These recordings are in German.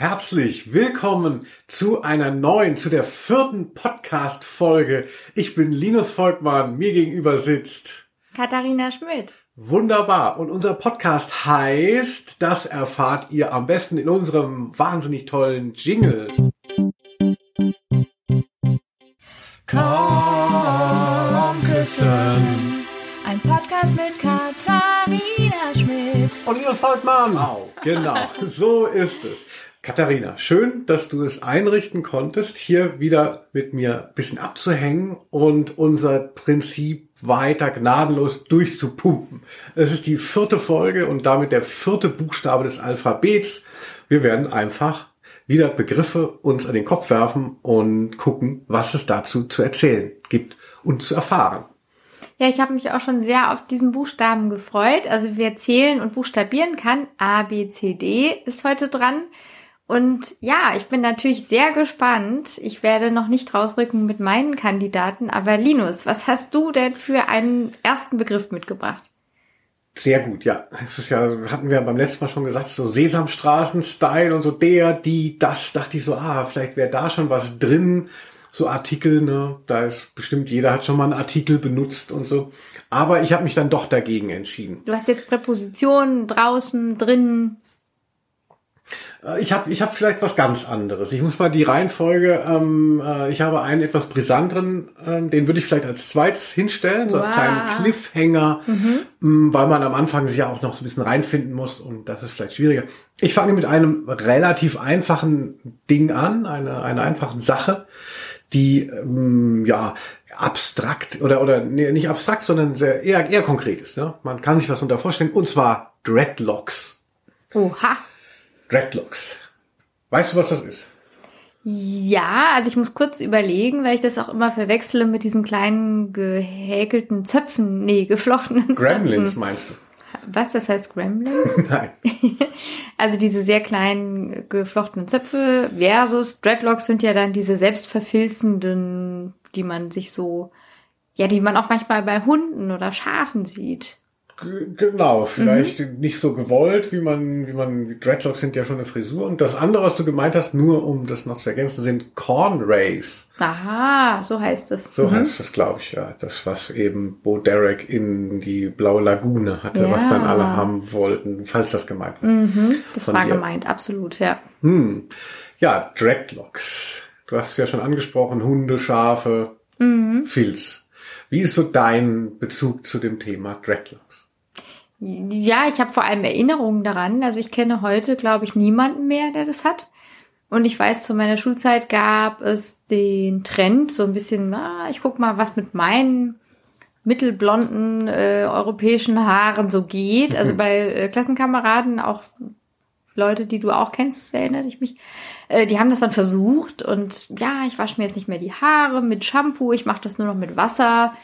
Herzlich willkommen zu einer neuen, zu der vierten Podcast-Folge. Ich bin Linus Volkmann, mir gegenüber sitzt Katharina Schmidt. Wunderbar. Und unser Podcast heißt, das erfahrt ihr am besten in unserem wahnsinnig tollen Jingle. Komm küssen. Ein Podcast mit Katharina Schmidt. Und Linus Volkmann. Genau, so ist es. Katharina, schön, dass du es einrichten konntest, hier wieder mit mir ein bisschen abzuhängen und unser Prinzip weiter gnadenlos durchzupumpen. Es ist die vierte Folge und damit der vierte Buchstabe des Alphabets. Wir werden einfach wieder Begriffe uns an den Kopf werfen und gucken, was es dazu zu erzählen gibt und zu erfahren. Ja, ich habe mich auch schon sehr auf diesen Buchstaben gefreut. Also wer zählen und buchstabieren kann, A, B, C, D ist heute dran. Und ja, ich bin natürlich sehr gespannt. Ich werde noch nicht rausrücken mit meinen Kandidaten, aber Linus, was hast du denn für einen ersten Begriff mitgebracht? Sehr gut, ja. Es ist ja, hatten wir beim letzten Mal schon gesagt, so Sesamstraßen-Style und so der, die, das, dachte ich so, ah, vielleicht wäre da schon was drin. So Artikel, ne, da ist bestimmt jeder hat schon mal einen Artikel benutzt und so. Aber ich habe mich dann doch dagegen entschieden. Du hast jetzt Präpositionen draußen, drinnen. Äh, Ich habe ich hab vielleicht was ganz anderes. Ich muss mal die Reihenfolge, ähm, äh, ich habe einen etwas brisanteren, ähm, den würde ich vielleicht als zweites hinstellen, so als Wow. kleinen Cliffhanger, ähm, weil man am Anfang sich ja auch noch so ein bisschen reinfinden muss und das ist vielleicht schwieriger. Ich fange mit einem relativ einfachen Ding an, eine, einer einfachen Sache, die ähm, ja abstrakt oder oder nee, nicht abstrakt, sondern sehr eher eher konkret ist. Ne? Man kann sich was unter vorstellen und zwar Dreadlocks. Oha. Dreadlocks. Weißt du, was das ist? Ja, also ich muss kurz überlegen, weil ich das auch immer verwechsele mit diesen kleinen gehäkelten Zöpfen, nee, geflochtenen Gremlins Zöpfen. meinst du? Was, das heißt Gremlins? Nein. Also diese sehr kleinen geflochtenen Zöpfe versus Dreadlocks sind ja dann diese selbstverfilzenden, die man sich so, ja, die man auch manchmal bei Hunden oder Schafen sieht. Genau, vielleicht Mhm. nicht so gewollt, wie man, wie man, Dreadlocks sind ja schon eine Frisur. Und das andere, was du gemeint hast, nur um das noch zu ergänzen, sind Cornrays. Aha, so heißt es. So Mhm. heißt das, glaube ich, ja. Das, was eben Bo Derek in die blaue Lagune hatte, Ja. was dann alle haben wollten, falls das gemeint war. Mhm, das Von war dir. gemeint, absolut, ja. Hm. Ja, Dreadlocks. Du hast es ja schon angesprochen, Hunde, Schafe, Mhm. Filz. Wie ist so dein Bezug zu dem Thema Dreadlocks? Ja, ich habe vor allem Erinnerungen daran. Also ich kenne heute, glaube ich, niemanden mehr, der das hat. Und ich weiß, zu meiner Schulzeit gab es den Trend, so ein bisschen, na, ich guck mal, was mit meinen mittelblonden äh, europäischen Haaren so geht. Also bei äh, Klassenkameraden, auch Leute, die du auch kennst, erinnere ich mich, äh, die haben das dann versucht und ja, ich wasche mir jetzt nicht mehr die Haare mit Shampoo, ich mache das nur noch mit Wasser.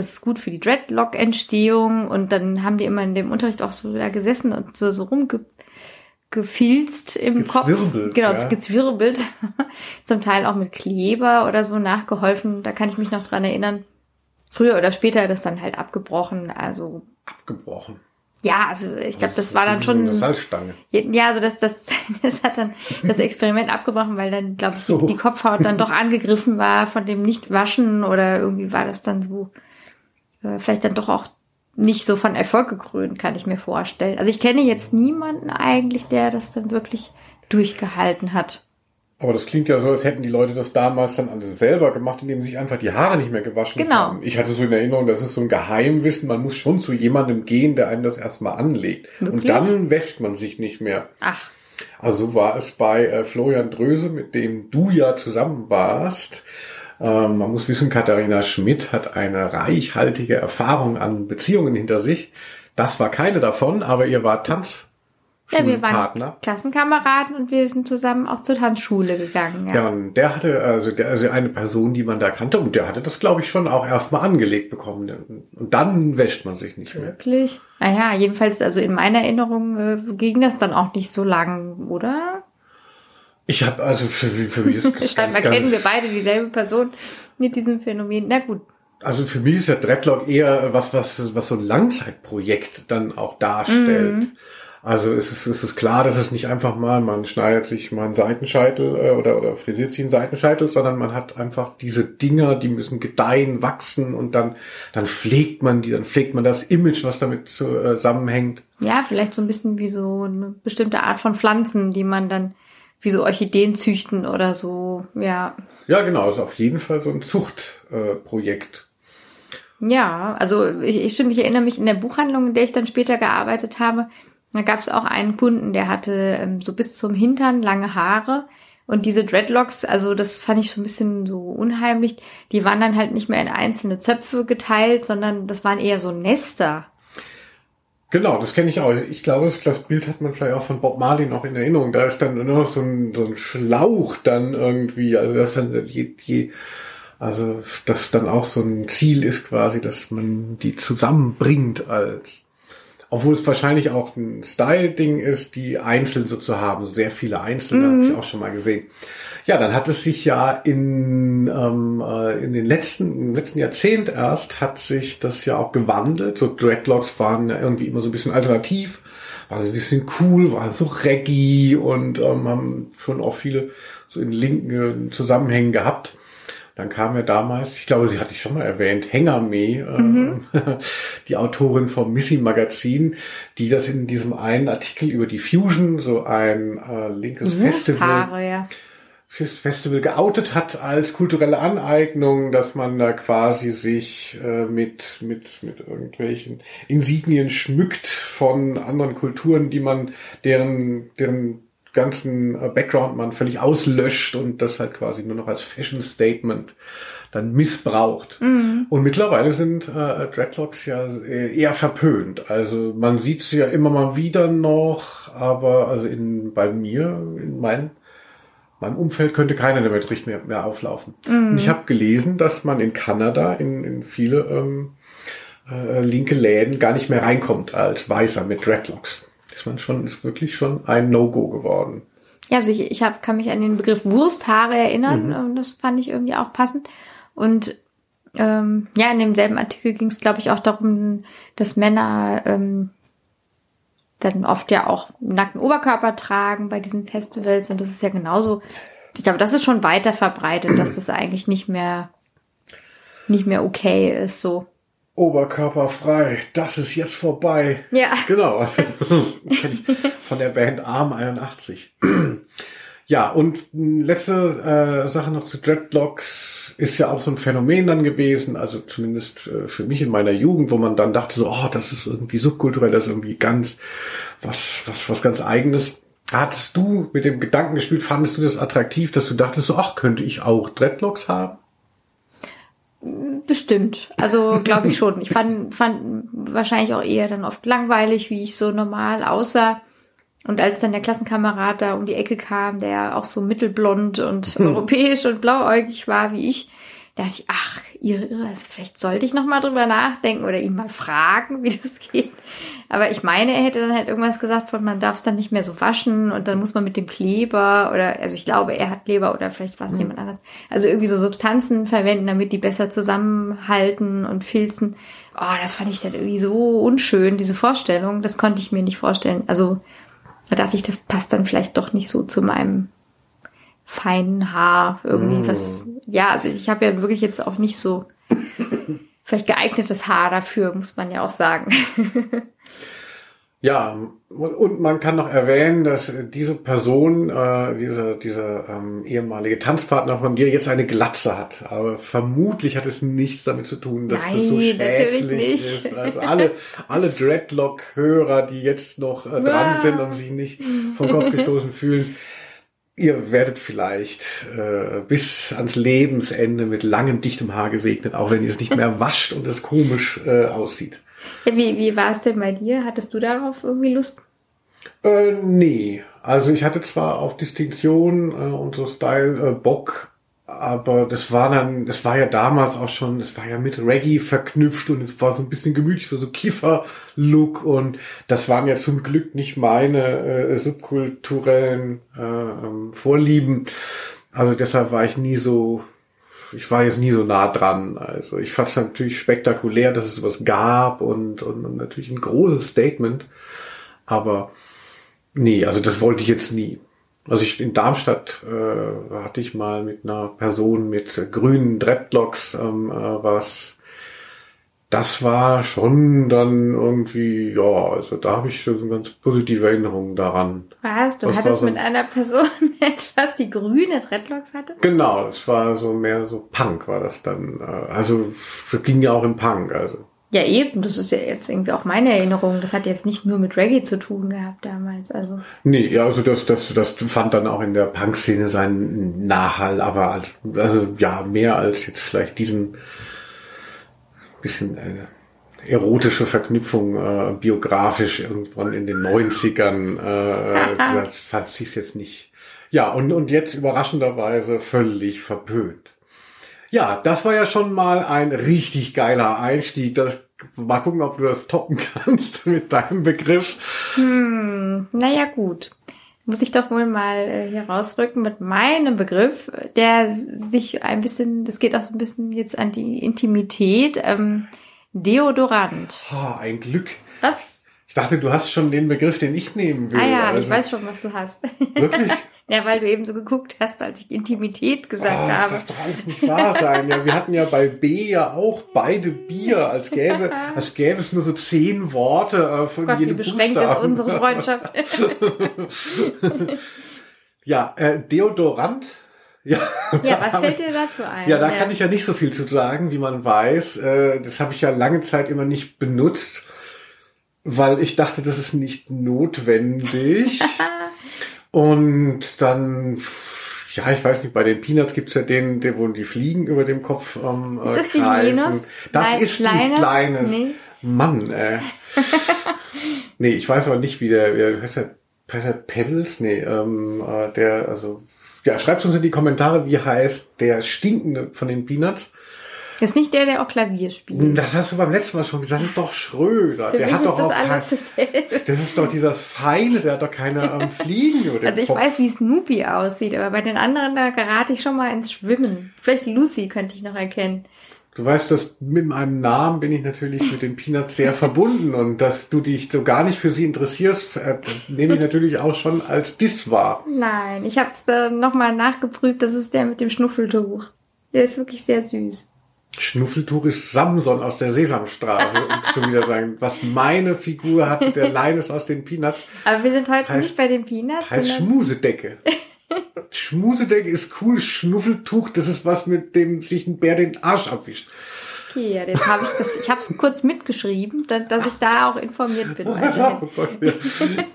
Das ist gut für die Dreadlock-Entstehung und dann haben die immer in dem Unterricht auch so da gesessen und so, so rumgefilzt im Kopf. Genau, ja. gezwirbelt. Zum Teil auch mit Kleber oder so nachgeholfen. Da kann ich mich noch dran erinnern. Früher oder später das dann halt abgebrochen. Also Abgebrochen. ja, also ich glaube, das war dann so Eine schon Salzstange. ja, also das, das, das hat dann das Experiment abgebrochen, weil dann, glaube ich, So. die, die Kopfhaut dann doch angegriffen war von dem Nichtwaschen oder irgendwie war das dann so, vielleicht dann doch auch nicht so von Erfolg gekrönt, kann ich mir vorstellen. Also ich kenne jetzt niemanden eigentlich, der das dann wirklich durchgehalten hat. Aber das klingt ja so, als hätten die Leute das damals dann alles selber gemacht, indem sie sich einfach die Haare nicht mehr gewaschen Genau. haben. Ich hatte so in Erinnerung, das ist so ein Geheimwissen, man muss schon zu jemandem gehen, der einem das erstmal anlegt. Und Wirklich? dann wäscht man sich nicht mehr. Ach, Also so war es bei äh, Florian Dröse, mit dem du ja zusammen warst. Ähm, man muss wissen, Katharina Schmidt hat eine reichhaltige Erfahrung an Beziehungen hinter sich. Das war keine davon, aber ihr wart Tanz. ja, wir waren Schulpartner. Klassenkameraden und wir sind zusammen auch zur Tanzschule gegangen. Ja. Ja, und der hatte, also, der, also eine Person, die man da kannte, und der hatte das, glaube ich, schon auch erstmal angelegt bekommen. Und dann wäscht man sich nicht mehr. Wirklich? Naja, jedenfalls, also in meiner Erinnerung äh, ging das dann auch nicht so lang, oder? Ich habe also für, für mich ist ganz, Scheinbar kennen wir ganz, beide dieselbe Person mit diesem Phänomen. Na gut. also für mich ist der Dreadlock eher was, was, was so ein Langzeitprojekt dann auch darstellt. Also es ist, es ist klar, dass es nicht einfach mal, man schneidet sich mal einen Seitenscheitel äh, oder, oder frisiert sich einen Seitenscheitel, sondern man hat einfach diese Dinger, die müssen gedeihen, wachsen und dann, dann pflegt man die, dann pflegt man das Image, was damit zusammenhängt. Ja, vielleicht so ein bisschen wie so eine bestimmte Art von Pflanzen, die man dann wie so Orchideen züchten oder so, ja. Ja, genau, ist auf jeden Fall so ein Zuchtprojekt. Äh, ja, also ich, ich stimmt, ich erinnere mich in der Buchhandlung, in der ich dann später gearbeitet habe, da gab es auch einen Kunden, der hatte ähm, so bis zum Hintern lange Haare. Und diese Dreadlocks, also das fand ich so ein bisschen so unheimlich. Die waren dann halt nicht mehr in einzelne Zöpfe geteilt, sondern das waren eher so Nester. Genau, das kenne ich auch. Ich glaube, das Bild hat man vielleicht auch von Bob Marley noch in Erinnerung. Da ist dann nur noch so ein, so ein Schlauch dann irgendwie. Also das dann je, je, also das dann auch so ein Ziel ist quasi, dass man die zusammenbringt als obwohl es wahrscheinlich auch ein Style-Ding ist, die einzeln so zu haben. Sehr viele einzelne mhm. habe ich auch schon mal gesehen. Ja, dann hat es sich ja in, ähm, äh, in den letzten, im letzten Jahrzehnt erst hat sich das ja auch gewandelt. So Dreadlocks waren ja irgendwie immer so ein bisschen alternativ, war so ein bisschen cool, war so reggae und ähm, haben schon auch viele so in linken Zusammenhängen gehabt. Dann kam ja damals, ich glaube, sie hatte ich schon mal erwähnt, Hengame, äh, mhm. die Autorin vom Missy Magazin, die das in diesem einen Artikel über die Fusion, so ein äh, linkes Festival, ja. Festival geoutet hat als kulturelle Aneignung, dass man da quasi sich äh, mit, mit, mit irgendwelchen Insignien schmückt von anderen Kulturen, die man, deren, deren ganzen äh, Background man völlig auslöscht und das halt quasi nur noch als Fashion Statement dann missbraucht. Mhm. Und mittlerweile sind äh, Dreadlocks ja äh, eher verpönt. Also man sieht sie ja immer mal wieder noch, aber also in bei mir, in meinem meinem Umfeld könnte keiner damit richtig mehr, mehr auflaufen. Mhm. Und ich habe gelesen, dass man in Kanada in, in viele ähm, äh, linke Läden gar nicht mehr reinkommt als Weißer mit Dreadlocks ist man schon, ist wirklich schon ein No-Go geworden. Ja, also ich, ich hab, kann mich an den Begriff Wursthaare erinnern mhm. und das fand ich irgendwie auch passend. Und ähm, ja, in demselben Artikel ging es, glaube ich, auch darum, dass Männer ähm, dann oft ja auch nackten Oberkörper tragen bei diesen Festivals und das ist ja genauso. Ich glaube, das ist schon weiter verbreitet, dass das eigentlich nicht mehr nicht mehr okay ist so. Oberkörperfrei, das ist jetzt vorbei. Ja. Genau. Von der Band Arm 81. Ja, und letzte äh, Sache noch zu Dreadlocks ist ja auch so ein Phänomen dann gewesen, also zumindest äh, für mich in meiner Jugend, wo man dann dachte so, oh, das ist irgendwie subkulturell, das ist irgendwie ganz was was was ganz eigenes. Hattest du mit dem Gedanken gespielt, fandest du das attraktiv, dass du dachtest so, ach, könnte ich auch Dreadlocks haben? Bestimmt. Also glaube ich schon. Ich fand, fand wahrscheinlich auch eher dann oft langweilig, wie ich so normal aussah. Und als dann der Klassenkamerad da um die Ecke kam, der auch so mittelblond und hm. europäisch und blauäugig war wie ich, dachte ich, ach, ihr Irre, also vielleicht sollte ich noch mal drüber nachdenken oder ihn mal fragen, wie das geht. Aber ich meine, er hätte dann halt irgendwas gesagt von, man darf es dann nicht mehr so waschen und dann muss man mit dem Kleber oder, also ich glaube, er hat Kleber oder vielleicht war es mhm. jemand anders. Also irgendwie so Substanzen verwenden, damit die besser zusammenhalten und filzen. Oh, das fand ich dann irgendwie so unschön, diese Vorstellung. Das konnte ich mir nicht vorstellen. Also da dachte ich, das passt dann vielleicht doch nicht so zu meinem feinen Haar irgendwie mm. was. Ja, also ich habe ja wirklich jetzt auch nicht so vielleicht geeignetes Haar dafür, muss man ja auch sagen. Ja, und man kann noch erwähnen, dass diese Person, äh, diese, diese ähm, ehemalige Tanzpartner von dir jetzt eine Glatze hat. Aber vermutlich hat es nichts damit zu tun, dass Nein, das so schädlich ist. Also alle, alle Dreadlock-Hörer, die jetzt noch äh, dran sind und sich nicht vom Kopf gestoßen fühlen, Ihr werdet vielleicht äh, bis ans Lebensende mit langem, dichtem Haar gesegnet, auch wenn ihr es nicht mehr wascht und es komisch äh, aussieht. Ja, wie wie war es denn bei dir? Hattest du darauf irgendwie Lust? Äh, nee. Also ich hatte zwar auf Distinktion äh, und so Style äh, Bock, aber das war dann, das war ja damals auch schon, es war ja mit Reggae verknüpft und es war so ein bisschen gemütlich, so Kiefer-Look und das waren ja zum Glück nicht meine äh, subkulturellen äh, ähm, Vorlieben. Also deshalb war ich nie so, ich war jetzt nie so nah dran. Also ich fand es natürlich spektakulär, dass es sowas gab und, und, und natürlich ein großes Statement, aber Nee, also das wollte ich jetzt nie. Also ich in Darmstadt äh, hatte ich mal mit einer Person mit grünen Dreadlocks ähm, äh, was. Das war schon dann irgendwie, ja, also da habe ich so eine ganz positive Erinnerung daran. Was? Du war hattest so- mit einer Person etwas, die grüne Dreadlocks hatte? Genau, das war so mehr so Punk war das dann. Äh, also das ging ja auch im Punk, also. Ja, eben. Das ist ja jetzt irgendwie auch meine Erinnerung. Das hat jetzt nicht nur mit Reggae zu tun gehabt damals. Also, Nee, ja, also das, das, das fand dann auch in der Punk-Szene seinen Nachhall, aber als, also ja, mehr als jetzt vielleicht diesen bisschen äh, erotische Verknüpfung äh, biografisch irgendwann in den 90ern, äh, das fand ich jetzt nicht. Ja, und, und jetzt überraschenderweise völlig verpönt. Ja, das war ja schon mal ein richtig geiler Einstieg. Das, mal gucken, ob du das toppen kannst mit deinem Begriff. naja, gut. Muss ich doch wohl mal äh, hier rausrücken mit meinem Begriff, der sich ein bisschen, das geht auch so ein bisschen jetzt an die Intimität, ähm, Deodorant. Oh, ein Glück. Was? Ich dachte, du hast schon den Begriff, den ich nehmen will. Ah ja, also, ich weiß schon, was du hast. Wirklich? Ja, weil du eben so geguckt hast, als ich Intimität Oh, gesagt das habe. darf doch alles nicht wahr sein. Ja, wir hatten ja bei B ja auch beide Bier, als gäbe, als gäbe es nur so zehn Worte äh, von Gott, wie jedem beschränkt ist unsere Freundschaft. Ja, äh, Deodorant. Ja, ja, was fällt dir dazu ein? ja, da kann ich ja nicht so viel zu sagen, wie man weiß. Äh, das habe ich ja lange Zeit immer nicht benutzt, weil ich dachte, das ist nicht notwendig. Und dann, ja, ich weiß nicht, bei den Peanuts gibt's ja den, der, wo die Fliegen über dem Kopf ähm, Ist das nicht kreisen. Linus? Das Li- ist nicht Linus? Kleines. Nee. Mann, äh. nee, ich weiß aber nicht, wie der, wie heißt der, heißt der Pebbles? Nee, ähm, äh, der, also, ja, schreibt uns in die Kommentare, wie heißt der Stinkende von den Peanuts. Ist nicht der, der auch Klavier spielt. Das hast du beim letzten Mal schon gesagt, das ist doch Schröder. Für der hat doch das auch alles kein, das ist doch dieser Feine, der hat doch keine ähm, Fliegen dem Also ich Kopf. weiß, wie Snoopy aussieht, aber bei den anderen, da gerate ich schon mal ins Schwimmen. Vielleicht Lucy könnte ich noch erkennen. Du weißt, dass mit meinem Namen bin ich natürlich mit den Peanuts sehr verbunden und dass du dich so gar nicht für sie interessierst, äh, nehme ich natürlich auch schon als Diss wahr. Nein, ich habe es äh, nochmal nachgeprüft. Das ist der mit dem Schnuffeltuch. Der ist wirklich sehr süß. Schnuffeltuch ist Samson aus der Sesamstraße, um schon wieder sagen, was meine Figur hat, der Linus aus den Peanuts, Aber wir sind heute Heißt- nicht bei den Peanuts, heißt Schmusedecke. Schmusedecke ist cool, Schnuffeltuch, das ist was, mit dem sich ein Bär den Arsch abwischt. okay, ja, jetzt habe ich das. Ich habe es kurz mitgeschrieben, dass, dass ich da auch informiert bin. weiterhin. Oh Gott, ja.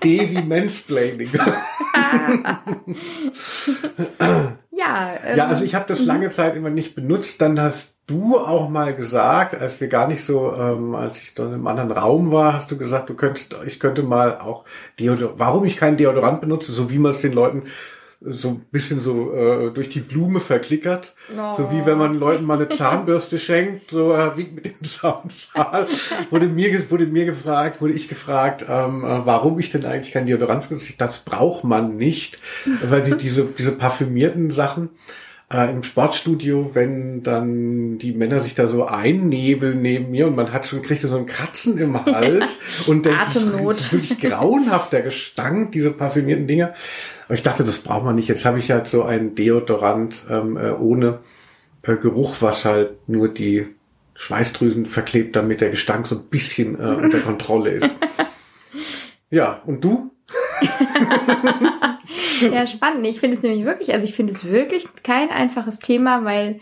D wie Mansplaining. Ja, ähm, Ja, also ich habe das lange Zeit immer nicht benutzt. Dann hast du auch mal gesagt, als wir gar nicht so, ähm, als ich dann im anderen Raum war, hast du gesagt, du könntest, ich könnte mal auch Deodorant, warum ich keinen Deodorant benutze, so wie man es den Leuten so ein bisschen so äh, durch die Blume verklickert. Oh. So wie wenn man Leuten mal eine Zahnbürste schenkt, so äh, wie mit dem Zaunschal. Wurde mir, wurde mir gefragt, wurde ich gefragt, ähm, äh, warum ich denn eigentlich kein Deodorant benutze. Das braucht man nicht, weil die, diese, diese parfümierten Sachen äh, im Sportstudio, wenn dann die Männer sich da so einnebeln neben mir und man hat schon, kriegt so ein Kratzen im Hals und denkt, das ist, das ist wirklich grauenhaft, der Gestank, diese parfümierten Dinge. Aber ich dachte, das braucht man nicht. Jetzt habe ich halt so ein Deodorant ähm, äh, ohne äh, Geruch, was halt nur die Schweißdrüsen verklebt, damit der Gestank so ein bisschen äh, unter Kontrolle ist. Ja, und du? Ja, spannend. Ich finde es nämlich wirklich, also ich finde es wirklich kein einfaches Thema, weil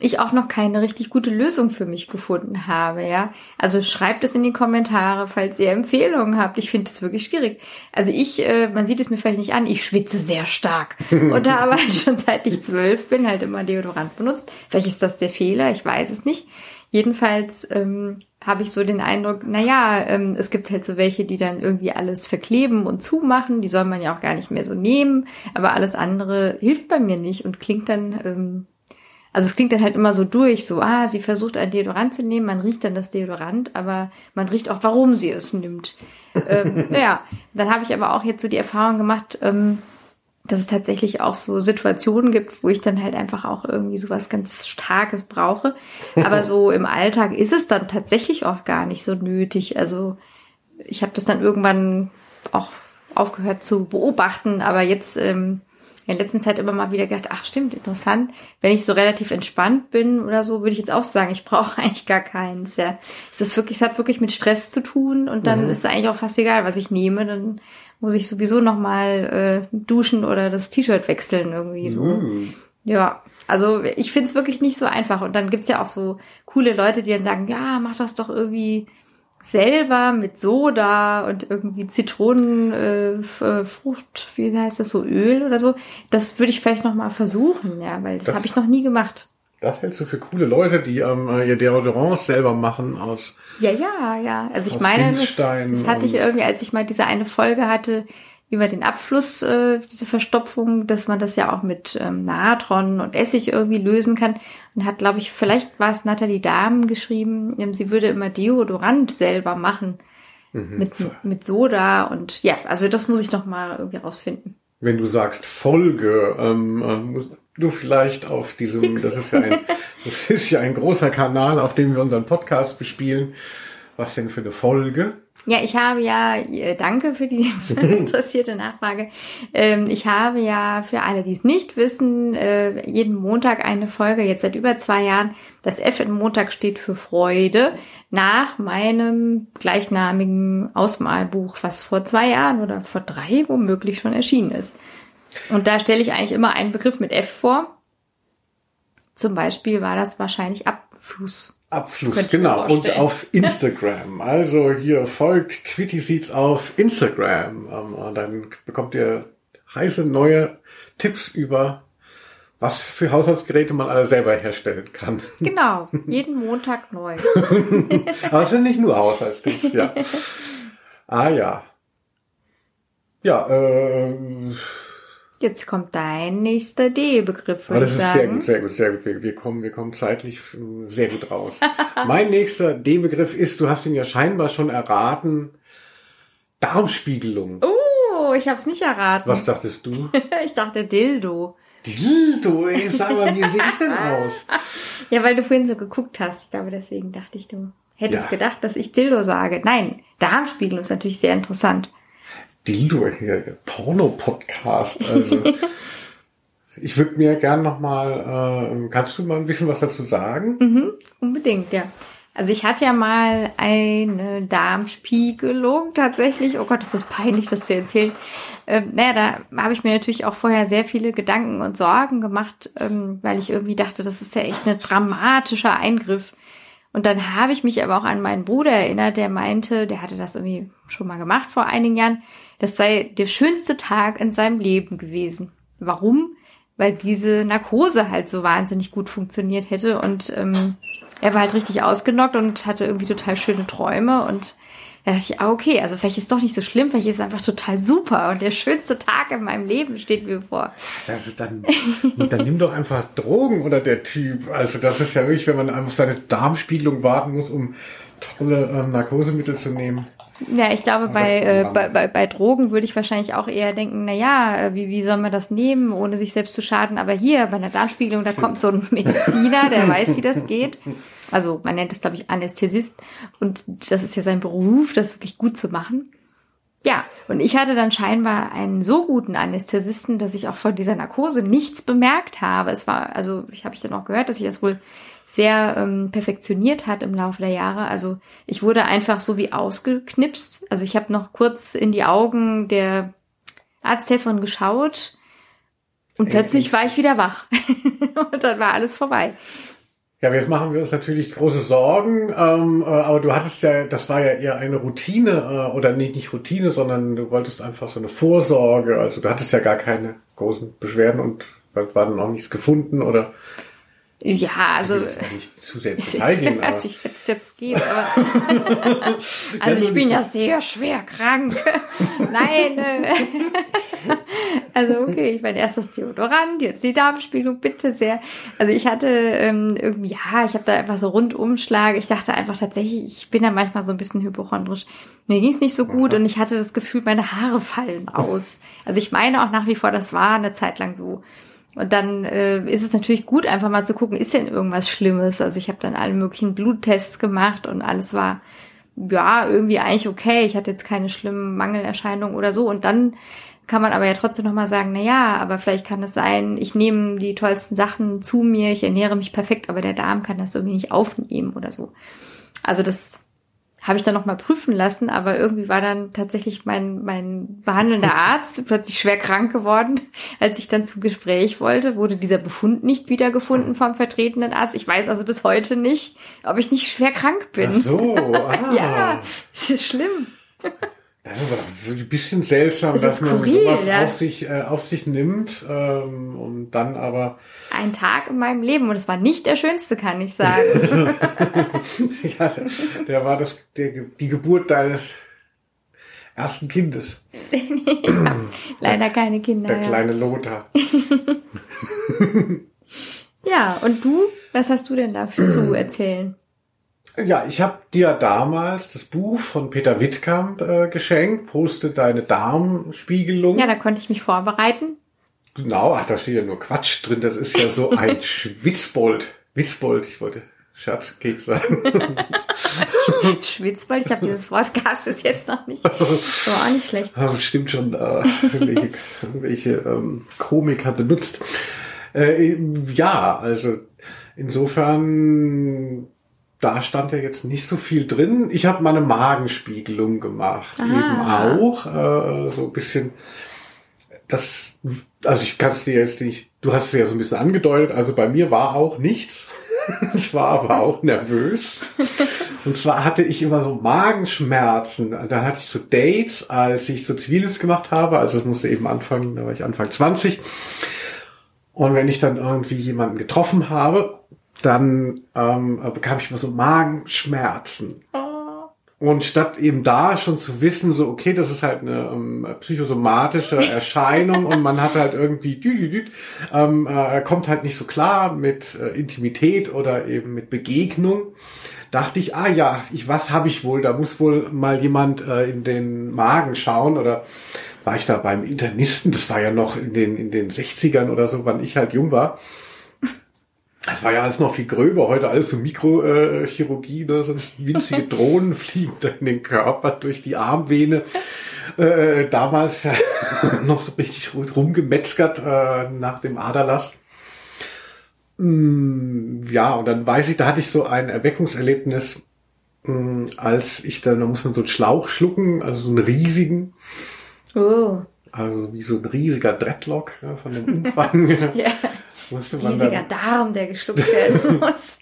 ich auch noch keine richtig gute Lösung für mich gefunden habe, ja. Also schreibt es in die Kommentare, falls ihr Empfehlungen habt. Ich finde es wirklich schwierig. Also ich, äh, man sieht es mir vielleicht nicht an, ich schwitze sehr stark und habe halt schon seit ich zwölf bin halt immer Deodorant benutzt. Vielleicht ist das der Fehler, ich weiß es nicht. Jedenfalls ähm, habe ich so den Eindruck, naja, ähm, es gibt halt so welche, die dann irgendwie alles verkleben und zumachen. Die soll man ja auch gar nicht mehr so nehmen. Aber alles andere hilft bei mir nicht und klingt dann, ähm, also es klingt dann halt immer so durch, so, ah, sie versucht ein Deodorant zu nehmen, man riecht dann das Deodorant, aber man riecht auch, warum sie es nimmt. ähm, ja, dann habe ich aber auch jetzt so die Erfahrung gemacht, ähm, dass es tatsächlich auch so Situationen gibt, wo ich dann halt einfach auch irgendwie sowas ganz Starkes brauche. Aber so im Alltag ist es dann tatsächlich auch gar nicht so nötig. Also ich habe das dann irgendwann auch aufgehört zu beobachten, aber jetzt ähm, in der letzten Zeit immer mal wieder gedacht, ach stimmt, interessant. Wenn ich so relativ entspannt bin oder so, würde ich jetzt auch sagen, ich brauche eigentlich gar keins. Ja, es ist wirklich, es hat wirklich mit Stress zu tun und dann mhm. ist es eigentlich auch fast egal, was ich nehme. Dann muss ich sowieso noch mal äh, duschen oder das T-Shirt wechseln irgendwie so. Mhm. Ja, also ich finde es wirklich nicht so einfach. Und dann gibt's ja auch so coole Leute, die dann sagen, ja, mach das doch irgendwie selber mit Soda und irgendwie Zitronenfrucht, äh, wie heißt das so, Öl oder so. Das würde ich vielleicht noch mal versuchen, ja, weil das, das habe ich noch nie gemacht. Das hältst du für coole Leute, die ähm, ihr Deodorant selber machen aus Ja, ja, ja. Also ich meine, das, das hatte ich irgendwie, als ich mal diese eine Folge hatte, über den Abfluss, äh, diese Verstopfung, dass man das ja auch mit ähm, Natron und Essig irgendwie lösen kann. Und hat, glaube ich, vielleicht war es Nathalie Dahm geschrieben, ähm, sie würde immer Deodorant selber machen. Mhm. Mit, mit Soda und ja, also das muss ich noch mal irgendwie rausfinden. Wenn du sagst Folge, ähm, äh, musst du vielleicht auf diesem, das ist ja ein, das ist ja ein großer Kanal, auf dem wir unseren Podcast bespielen. Was denn für eine Folge? Ja, ich habe ja, äh, danke für die interessierte Nachfrage. Ähm, ich habe ja für alle, die es nicht wissen, äh, jeden Montag eine Folge, jetzt seit über zwei Jahren. Das F in Montag steht für Freude, nach meinem gleichnamigen Ausmalbuch, was vor zwei Jahren oder vor drei womöglich schon erschienen ist. Und da stelle ich eigentlich immer einen Begriff mit F vor. Zum Beispiel war das wahrscheinlich Abfluss. Abfluss, genau. Und auf Instagram. Also hier folgt Quitty Seeds auf Instagram. Ähm, dann bekommt ihr heiße neue Tipps über was für Haushaltsgeräte man alle selber herstellen kann. Genau, jeden Montag neu. Aber es sind nicht nur Haushaltstipps, ja. Ah ja. Ja, äh, Jetzt kommt dein nächster D-Begriff, würde ich sagen. Das ist sehr gut, sehr gut, sehr gut. Wir kommen, wir kommen zeitlich äh, sehr gut raus. mein nächster D-Begriff ist, du hast ihn ja scheinbar schon erraten, Darmspiegelung. Oh, ich habe es nicht erraten. Was dachtest du? ich dachte Dildo. Dildo, ey, sag mal, wie sehe ich denn aus? ja, weil du vorhin so geguckt hast. Ich glaube, deswegen dachte ich, du hättest ja. gedacht, dass ich Dildo sage. Nein, Darmspiegelung ist natürlich sehr interessant. Dildo hier, Porno-Podcast. Also ich würde mir gern noch mal, äh, kannst du mal ein bisschen was dazu sagen? Mhm, unbedingt, ja. Also ich hatte ja mal eine Darmspiegelung tatsächlich. Oh Gott, ist das peinlich, das zu erzählen. Ähm, naja, da habe ich mir natürlich auch vorher sehr viele Gedanken und Sorgen gemacht, ähm, weil ich irgendwie dachte, das ist ja echt ein dramatischer Eingriff. Und dann habe ich mich aber auch an meinen Bruder erinnert, der meinte, der hatte das irgendwie schon mal gemacht vor einigen Jahren, das sei der schönste Tag in seinem Leben gewesen. Warum? Weil diese Narkose halt so wahnsinnig gut funktioniert hätte und ähm, er war halt richtig ausgenockt und hatte irgendwie total schöne Träume und da dachte ich, ah, okay, also vielleicht ist es doch nicht so schlimm, vielleicht ist es einfach total super und der schönste Tag in meinem Leben steht mir vor. Also dann, dann nimm doch einfach Drogen oder der Typ. Also das ist ja wirklich, wenn man einfach seine Darmspiegelung warten muss, um tolle äh, Narkosemittel zu nehmen. Ja, ich glaube, bei, äh, bei, bei, bei Drogen würde ich wahrscheinlich auch eher denken, na ja, äh, wie, wie soll man das nehmen, ohne sich selbst zu schaden? Aber hier, bei einer Darmspiegelung, da kommt so ein Mediziner, der weiß, wie das geht. Also man nennt es, glaube ich, Anästhesist. Und das ist ja sein Beruf, das wirklich gut zu machen. Ja, und ich hatte dann scheinbar einen so guten Anästhesisten, dass ich auch von dieser Narkose nichts bemerkt habe. Es war, also ich habe ich dann auch gehört, dass ich das wohl sehr ähm, perfektioniert hat im Laufe der Jahre. Also ich wurde einfach so wie ausgeknipst. Also ich habe noch kurz in die Augen der Arzthelferin geschaut und plötzlich war ich wieder wach. und dann war alles vorbei. Ja, jetzt machen wir uns natürlich große Sorgen, ähm, äh, aber du hattest ja, das war ja eher eine Routine, äh, oder nicht, nicht Routine, sondern du wolltest einfach so eine Vorsorge, also du hattest ja gar keine großen Beschwerden und war dann auch nichts gefunden oder ja, also. Ich nicht zu Detail gehen, aber. ich es jetzt geht, aber. also ich bin ja sehr schwer krank. Nein. Äh. also okay, ich mein erstes Deodorant, jetzt die Darmspiegelung, bitte sehr. Also ich hatte ähm, irgendwie, ja, ich habe da einfach so Rundumschlag. Ich dachte einfach tatsächlich, ich bin da manchmal so ein bisschen hypochondrisch. Mir ging es nicht so gut und ich hatte das Gefühl, meine Haare fallen aus. Also ich meine auch nach wie vor, das war eine Zeit lang so. Und dann äh, ist es natürlich gut, einfach mal zu gucken, ist denn irgendwas Schlimmes? Also ich habe dann alle möglichen Bluttests gemacht und alles war ja, irgendwie eigentlich okay. Ich hatte jetzt keine schlimmen Mangelerscheinungen oder so. Und dann kann man aber ja trotzdem nochmal sagen, na ja, aber vielleicht kann es sein, ich nehme die tollsten Sachen zu mir, ich ernähre mich perfekt, aber der Darm kann das irgendwie nicht aufnehmen oder so. Also das habe ich dann nochmal prüfen lassen, aber irgendwie war dann tatsächlich mein, mein behandelnder Arzt plötzlich schwer krank geworden. Als ich dann zum Gespräch wollte, wurde dieser Befund nicht wiedergefunden vom vertretenden Arzt. Ich weiß also bis heute nicht, ob ich nicht schwer krank bin. Ach so, ah. ja, das ist schlimm. Das ist aber ein bisschen seltsam, Das dass ist man skurril, sowas ja. auf sich äh, auf sich nimmt ähm, und dann aber Ein Tag in meinem Leben und es war nicht der schönste, kann ich sagen. ja, der war das der, die Geburt deines ersten Kindes, Leider keine Kinder. der ja. kleine Lothar. ja, und du? Was hast du denn dafür zu erzählen? Ja, ich habe dir damals das Buch von Peter Wittkamp äh, geschenkt, poste deine Darmspiegelung. Ja, da konnte ich mich vorbereiten. Genau, ach, da steht ja nur Quatsch drin. Das ist ja so ein Schwitzbold. Witzbold, ich wollte Scherzkeks sagen. Schwitzbold, ich habe dieses Podcast bis jetzt noch nicht. So, auch nicht schlecht. Bestimmt schon äh, irgendwelche, irgendwelche ähm, Komiker benutzt. Äh, ja, also insofern, da stand ja jetzt nicht so viel drin. Ich habe mal eine Magenspiegelung gemacht, Ah. eben auch. Äh, so ein bisschen das, also ich kann es dir jetzt nicht, du hast es ja so ein bisschen angedeutet, also bei mir war auch nichts. Ich war aber auch nervös. Und zwar hatte ich immer so Magenschmerzen. Dann hatte ich so Dates, als ich so Ziviles gemacht habe. Also es musste eben anfangen, da war ich Anfang 20. Und wenn ich dann irgendwie jemanden getroffen habe, dann ähm, bekam ich immer so Magenschmerzen. Und statt eben da schon zu wissen, so, okay, das ist halt eine ähm, psychosomatische Erscheinung und man hat halt irgendwie, dü, dü, ähm, äh, kommt halt nicht so klar mit äh, Intimität oder eben mit Begegnung, dachte ich, ah ja, ich, was habe ich wohl? Da muss wohl mal jemand äh, in den Magen schauen oder war ich da beim Internisten, das war ja noch in den, in den 60ern oder so, wann ich halt jung war. Das war ja alles noch viel gröber, heute alles so Mikrochirurgie, ne? so winzige Drohnen fliegen da in den Körper durch die Armvene. Äh, damals ja noch so richtig rumgemetzgert äh, nach dem Aderlass. Mm, Ja, und dann weiß ich, da hatte ich so ein Erweckungserlebnis, mm, als ich dann, da muss man so einen Schlauch schlucken, also so einen riesigen, Oh, also wie so ein riesiger Dreadlock ja, von dem Umfang. ja. Musste man Riesiger dann, Darm, der geschluckt werden muss.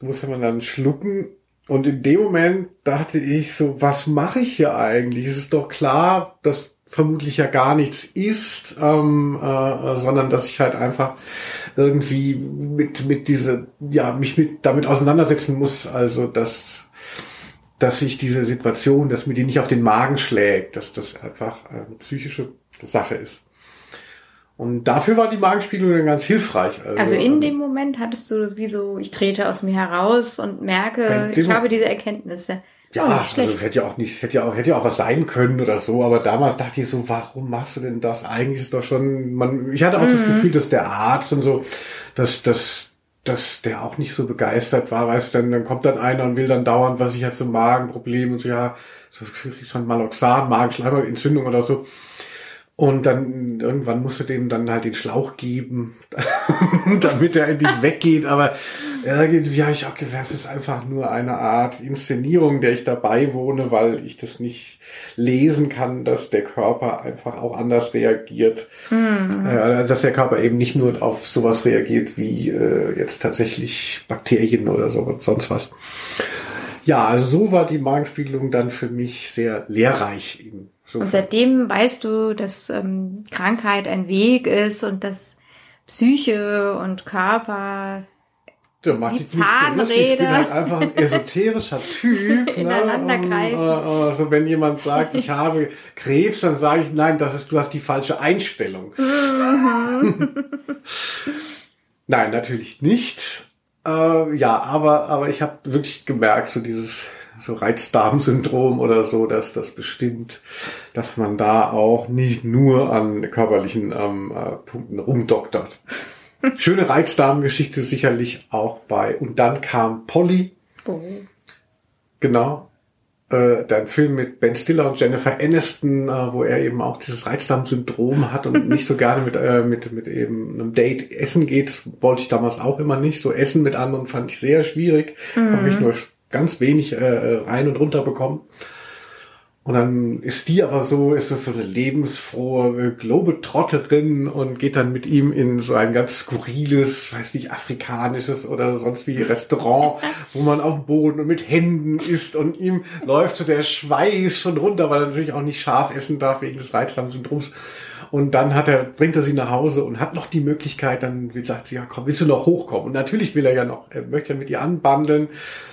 musste man dann schlucken. Und in dem Moment dachte ich so, was mache ich hier eigentlich? Es ist doch klar, dass vermutlich ja gar nichts ist, ähm, äh, sondern dass ich halt einfach irgendwie mit mit diese ja mich mit damit auseinandersetzen muss, also dass dass sich diese Situation, dass mir die nicht auf den Magen schlägt, dass das einfach eine psychische Sache ist. Und dafür war die Magenspiegelung dann ganz hilfreich. Also in dem Moment hattest du wie so, ich trete aus mir heraus und merke, ich habe diese Erkenntnisse. Ja, oh, also hätte ja auch nicht, hätte ja auch, hätte ja auch was sein können oder so, aber damals dachte ich so, warum machst du denn das? Eigentlich ist doch schon, man, ich hatte auch das Gefühl, dass der Arzt und so, dass, dass, dass der auch nicht so begeistert war, weißt du, dann, dann kommt dann einer und will dann dauernd, was ich hatte, so Magenproblem und so, ja, so schon Maloxan, Magenschleimhautentzündung oder so. Und dann irgendwann musste dem dann halt den Schlauch geben, damit er endlich weggeht. Aber irgendwie habe ich auch gedacht, es ist einfach nur eine Art Inszenierung, der ich dabei wohne, weil ich das nicht lesen kann, dass der Körper einfach auch anders reagiert. Äh, dass der Körper eben nicht nur auf sowas reagiert wie äh, jetzt tatsächlich Bakterien oder so sonst was. Ja, also so war die Magenspiegelung dann für mich sehr lehrreich. Eben. So Und seitdem weißt du, dass ähm, Krankheit ein Weg ist und dass Psyche und Körper Da mach Die so lustig. Ich bin Zahnräder. halt einfach ein esoterischer Typ. Ineinander ne? greifen. Und, äh, äh, wenn jemand sagt, ich habe Krebs, dann sage ich, nein, das ist, du hast die falsche Einstellung. nein, natürlich nicht. Äh, ja, aber, aber ich habe wirklich gemerkt, so dieses so Reizdarmsyndrom oder so, dass das bestimmt, dass man da auch nicht nur an körperlichen ähm, äh, Punkten rumdoktert. Schöne Reizdarmgeschichte sicherlich auch bei. Und dann kam Polly. oh, Genau. Äh, dein Film mit Ben Stiller und Jennifer Aniston, äh, wo er eben auch dieses Reizdarm-Syndrom hat und nicht so gerne mit, äh, mit, mit eben einem Date essen geht. Wollte ich damals auch immer nicht. So Essen mit anderen fand ich sehr schwierig. Mhm. Habe ich nur ganz wenig äh, rein und runter bekommen. Und dann ist die aber so, ist es so eine lebensfrohe Globetrotterin und geht dann mit ihm in so ein ganz skurriles, weiß nicht, afrikanisches oder sonst wie Restaurant, wo man auf dem Boden und mit Händen isst und ihm läuft so der Schweiß schon runter, weil er natürlich auch nicht scharf essen darf wegen des Reizdarmsyndroms. Und dann hat er, bringt er sie nach Hause und hat noch die Möglichkeit, dann sagt sie, ja komm, willst du noch hochkommen? Und natürlich will er ja noch, er möchte ja mit ihr anbandeln.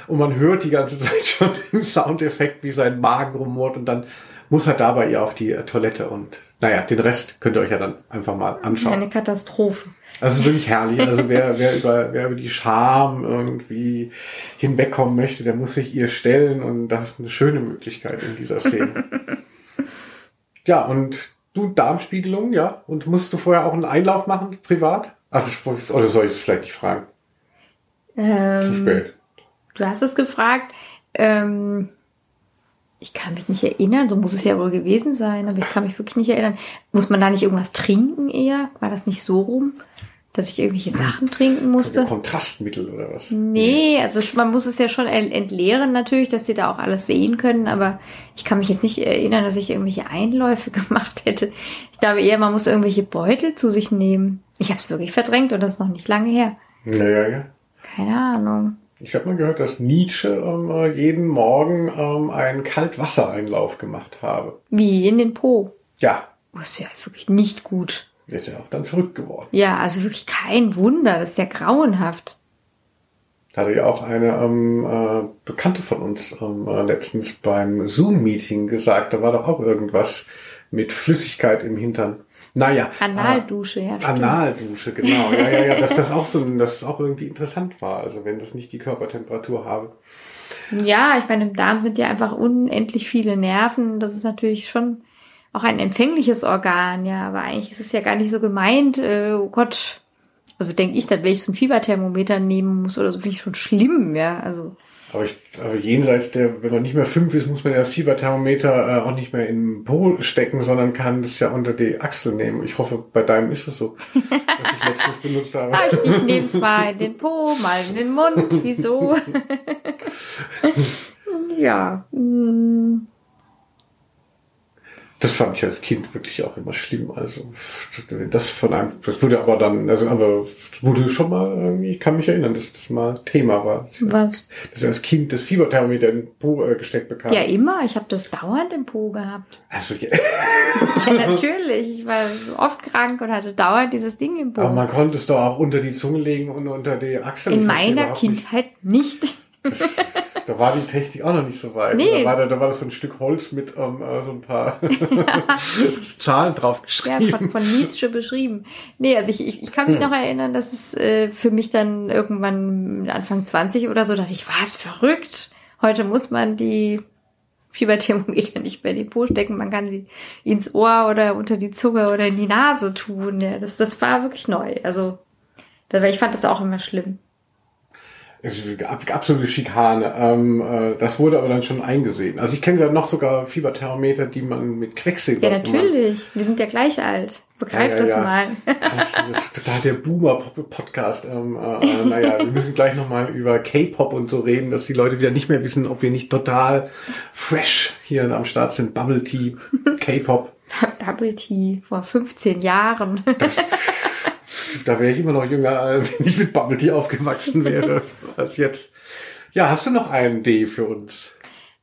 Und man hört die ganze Zeit schon den Soundeffekt, wie sein Magen rumort. Und dann muss er da bei ihr auf die Toilette. Und naja, den Rest könnt ihr euch ja dann einfach mal anschauen. Eine Katastrophe. Das ist wirklich herrlich. Also wer, wer, über, wer über die Scham irgendwie hinwegkommen möchte, der muss sich ihr stellen. Und das ist eine schöne Möglichkeit in dieser Szene. ja, und du Darmspiegelung, ja? Und musst du vorher auch einen Einlauf machen, privat? Ach, oder soll ich es vielleicht nicht fragen? Ähm, Zu spät. Du hast es gefragt. Ähm, ich kann mich nicht erinnern, so muss es ja wohl gewesen sein, aber ich kann mich wirklich nicht erinnern. Muss man da nicht irgendwas trinken eher? War das nicht so rum? Dass ich irgendwelche Sachen trinken musste. Kontrastmittel oder was? Nee, also man muss es ja schon entleeren natürlich, dass sie da auch alles sehen können, aber ich kann mich jetzt nicht erinnern, dass ich irgendwelche Einläufe gemacht hätte. Ich glaube eher, man muss irgendwelche Beutel zu sich nehmen. Ich habe es wirklich verdrängt und das ist noch nicht lange her. Naja, ja. Keine Ahnung. Ich habe mal gehört, dass Nietzsche ähm, jeden Morgen ähm, einen Kaltwassereinlauf gemacht habe. Wie in den Po? Ja. Das ist ja wirklich nicht gut. Ist ja auch dann verrückt geworden. Ja, also wirklich kein Wunder, das ist ja grauenhaft. Da hatte ja auch eine ähm, äh, Bekannte von uns ähm, äh, letztens beim Zoom-Meeting gesagt, da war doch auch irgendwas mit Flüssigkeit im Hintern. Naja. Analdusche, ja. Stimmt. Analdusche, genau. Ja, ja, ja, dass das auch so, dass das auch irgendwie interessant war. Also wenn das nicht die Körpertemperatur habe. Ja, ich meine, im Darm sind ja einfach unendlich viele Nerven. Das ist natürlich schon auch ein empfängliches Organ, ja, aber eigentlich ist es ja gar nicht so gemeint, äh, oh Gott, also denke ich, dass wenn ich so ein Fieberthermometer nehmen muss oder so, finde ich schon schlimm, ja, also. Aber ich, aber jenseits der, wenn man nicht mehr fünf ist, muss man ja das Fieberthermometer äh, auch nicht mehr in den Po stecken, sondern kann das ja unter die Achsel nehmen. Ich hoffe, bei deinem ist es so, was ich letztens benutzt habe. Ah, ich, ich nehme es mal in den Po, mal in den Mund, wieso? ja. Hm. Das fand ich als Kind wirklich auch immer schlimm. Also das von einem, das wurde aber dann, also aber wurde schon mal irgendwie, ich kann mich erinnern, dass das mal Thema war. Was? Dass er als Kind das Fieberthermometer in den Po äh, gesteckt bekam. Ja, immer. Ich habe das dauernd im Po gehabt. Also ja. ja, natürlich. Ich war oft krank und hatte dauernd dieses Ding im Po. Aber man konnte es doch auch unter die Zunge legen und unter die Achsel. In meiner Kindheit nicht. Da war die Technik auch noch nicht so weit. Nee. Da, war da, da war das so ein Stück Holz mit ähm, äh, so ein paar Zahlen drauf geschrieben. Ja, von, von Nietzsche beschrieben. Nee, also ich, ich, ich kann mich hm. noch erinnern, dass es äh, für mich dann irgendwann Anfang 20 oder so, dachte ich, was, verrückt. Heute muss man die Fieberthermometer nicht mehr in die Po stecken. Man kann sie ins Ohr oder unter die Zunge oder in die Nase tun. Ja, das, das war wirklich neu. Also, ich fand das auch immer schlimm absolute Schikane. Ähm, äh, das wurde aber dann schon eingesehen. Also ich kenne ja noch sogar Fieberthermometer, die man mit Quecksilber. Ja, natürlich. Wir sind ja gleich alt. Begreift ja, ja, das ja. mal. das, das ist total der Boomer-Podcast. Ähm, äh, äh, naja, wir müssen gleich nochmal über K-Pop und so reden, dass die Leute wieder nicht mehr wissen, ob wir nicht total fresh hier am Start sind. Bubble Tea, K-Pop. Bubble Tea vor 15 Jahren. Das, da wäre ich immer noch jünger, äh, wenn ich mit Bubble aufgewachsen wäre als jetzt. Ja, hast du noch einen D für uns?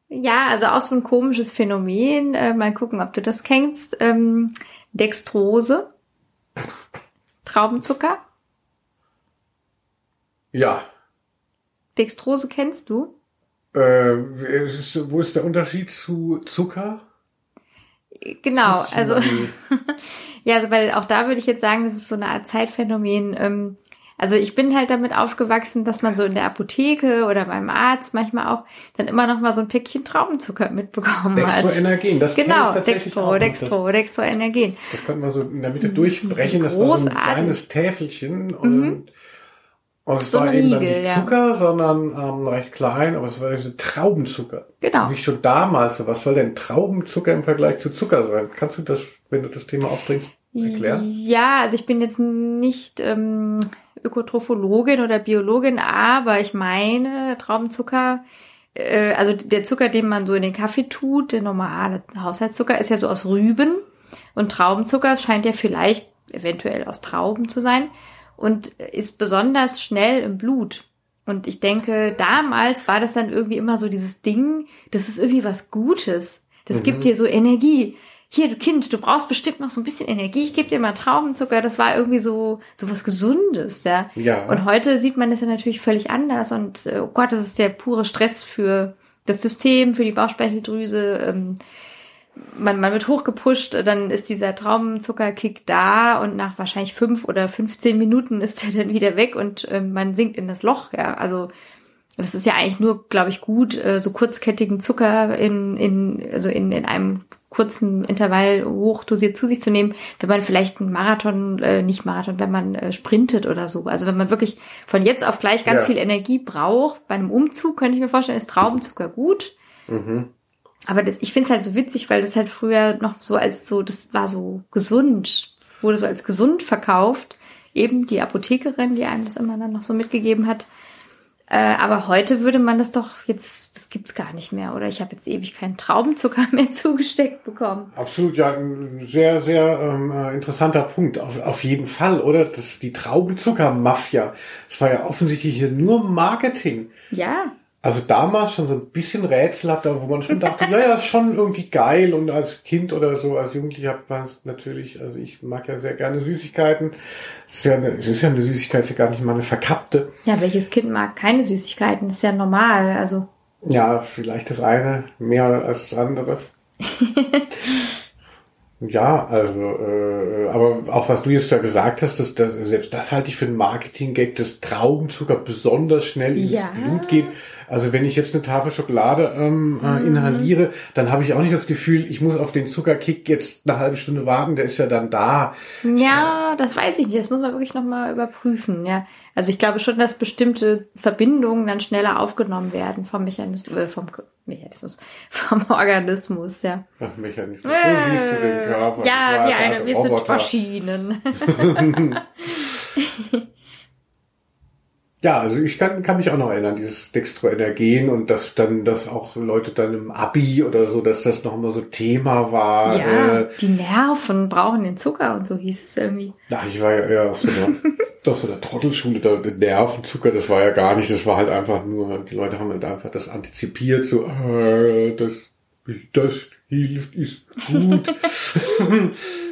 Ja, also auch so ein komisches Phänomen. Äh, mal gucken, ob du das kennst. Ähm, Dextrose. Traubenzucker. Ja. Dextrose kennst du? Äh, ist, wo ist der Unterschied zu Zucker? Genau, also ja, also weil auch da würde ich jetzt sagen, das ist so eine Art Zeitphänomen. Ähm, also ich bin halt damit aufgewachsen, dass man so in der Apotheke oder beim Arzt manchmal auch dann immer noch mal so ein Päckchen Traubenzucker mitbekommen hat. Dextroenergen, das genau, Dextro, Dextro, Dextroenergen. Das könnte man so in der Mitte durchbrechen. Das war so ein kleines Täfelchen und, mhm. Und es So war eben dann Riegel, nicht ja. Zucker, sondern ähm, recht klein, aber es war diese Traubenzucker. Genau. Wie schon damals. so, Was soll denn Traubenzucker im Vergleich zu Zucker sein? Kannst du das, wenn du das Thema aufbringst, erklären? Ja, also ich bin jetzt nicht ähm, Ökotrophologin oder Biologin, aber ich meine, Traubenzucker, äh, also der Zucker, den man so in den Kaffee tut, der normale Haushaltszucker, ist ja so aus Rüben. Und Traubenzucker scheint ja vielleicht eventuell aus Trauben zu sein und ist besonders schnell im Blut. Und ich denke, damals war das dann irgendwie immer so dieses Ding, das ist irgendwie was Gutes. Das gibt dir so Energie. Hier, du Kind, du brauchst bestimmt noch so ein bisschen Energie. Ich gebe dir mal Traubenzucker. Das war irgendwie so, so was Gesundes, ja. Ja. Und heute sieht man das ja natürlich völlig anders. Und äh, oh Gott, das ist der pure Stress für das System, für die Bauchspeicheldrüse. Ähm, man, man wird hochgepusht, dann ist dieser Traubenzuckerkick da und nach wahrscheinlich fünf oder 15 Minuten ist er dann wieder weg und ähm, man sinkt in das Loch, ja. Also das ist ja eigentlich nur, glaube ich, gut, äh, so kurzkettigen Zucker in, in, also in, in einem kurzen Intervall hochdosiert zu sich zu nehmen, wenn man vielleicht einen Marathon, äh, nicht Marathon, wenn man äh, sprintet oder so. Also wenn man wirklich von jetzt auf gleich ganz Ja. viel Energie braucht, bei einem Umzug könnte ich mir vorstellen, ist Traubenzucker gut. Mhm. Aber das, ich finde es halt so witzig, weil das halt früher noch so als so, das war so gesund, wurde so als gesund verkauft. Eben die Apothekerin, die einem das immer dann noch so mitgegeben hat. Äh, aber heute würde man das doch jetzt, das gibt's gar nicht mehr. Oder ich habe jetzt ewig keinen Traubenzucker mehr zugesteckt bekommen. Absolut, ja, ein sehr, sehr ähm, äh, interessanter Punkt. Auf, auf jeden Fall, oder? Das die Traubenzucker-Mafia. Das war ja offensichtlich hier nur Marketing. Ja, Also damals schon so ein bisschen rätselhaft, aber wo man schon dachte, ja, ja, ist schon irgendwie geil. Und als Kind oder so, als Jugendlicher hat man es natürlich, also ich mag ja sehr gerne Süßigkeiten. Es ist ja eine, es ist ja eine Süßigkeit, es ist ja gar nicht mal eine verkappte. ja, welches Kind mag keine Süßigkeiten? Das ist ja normal. Also Ja, vielleicht das eine mehr als das andere. ja, also, äh, aber auch was du jetzt da gesagt hast, dass, dass selbst das halte ich für einen Marketing-Gag, dass Traubenzucker besonders schnell ins Ja. Blut geht. Also wenn ich jetzt eine Tafel Schokolade ähm, äh, inhaliere, dann habe ich auch nicht das Gefühl, ich muss auf den Zuckerkick jetzt eine halbe Stunde warten, der ist ja dann da. Ja, das weiß ich nicht. Das muss man wirklich nochmal überprüfen. Ja, also ich glaube schon, dass bestimmte Verbindungen dann schneller aufgenommen werden vom Mechanismus, äh, vom Mechanismus, vom Organismus. Ja. Ach, Mechanismus. So siehst du den Körper. Ja, wie eine, ein wir sind. Maschinen. Ja, also ich kann, kann mich auch noch erinnern, dieses Dextroenergen und dass dann, dass auch Leute dann im Abi oder so, dass das noch immer so Thema war. ja, Äh, die Nerven brauchen den Zucker und so hieß es irgendwie. ja, ich war ja eher aus so einer, aus so einer Trottelschule, da Nervenzucker, das war ja gar nicht, das war halt einfach nur, die Leute haben halt einfach das antizipiert, so, äh, das, das hilft, ist gut.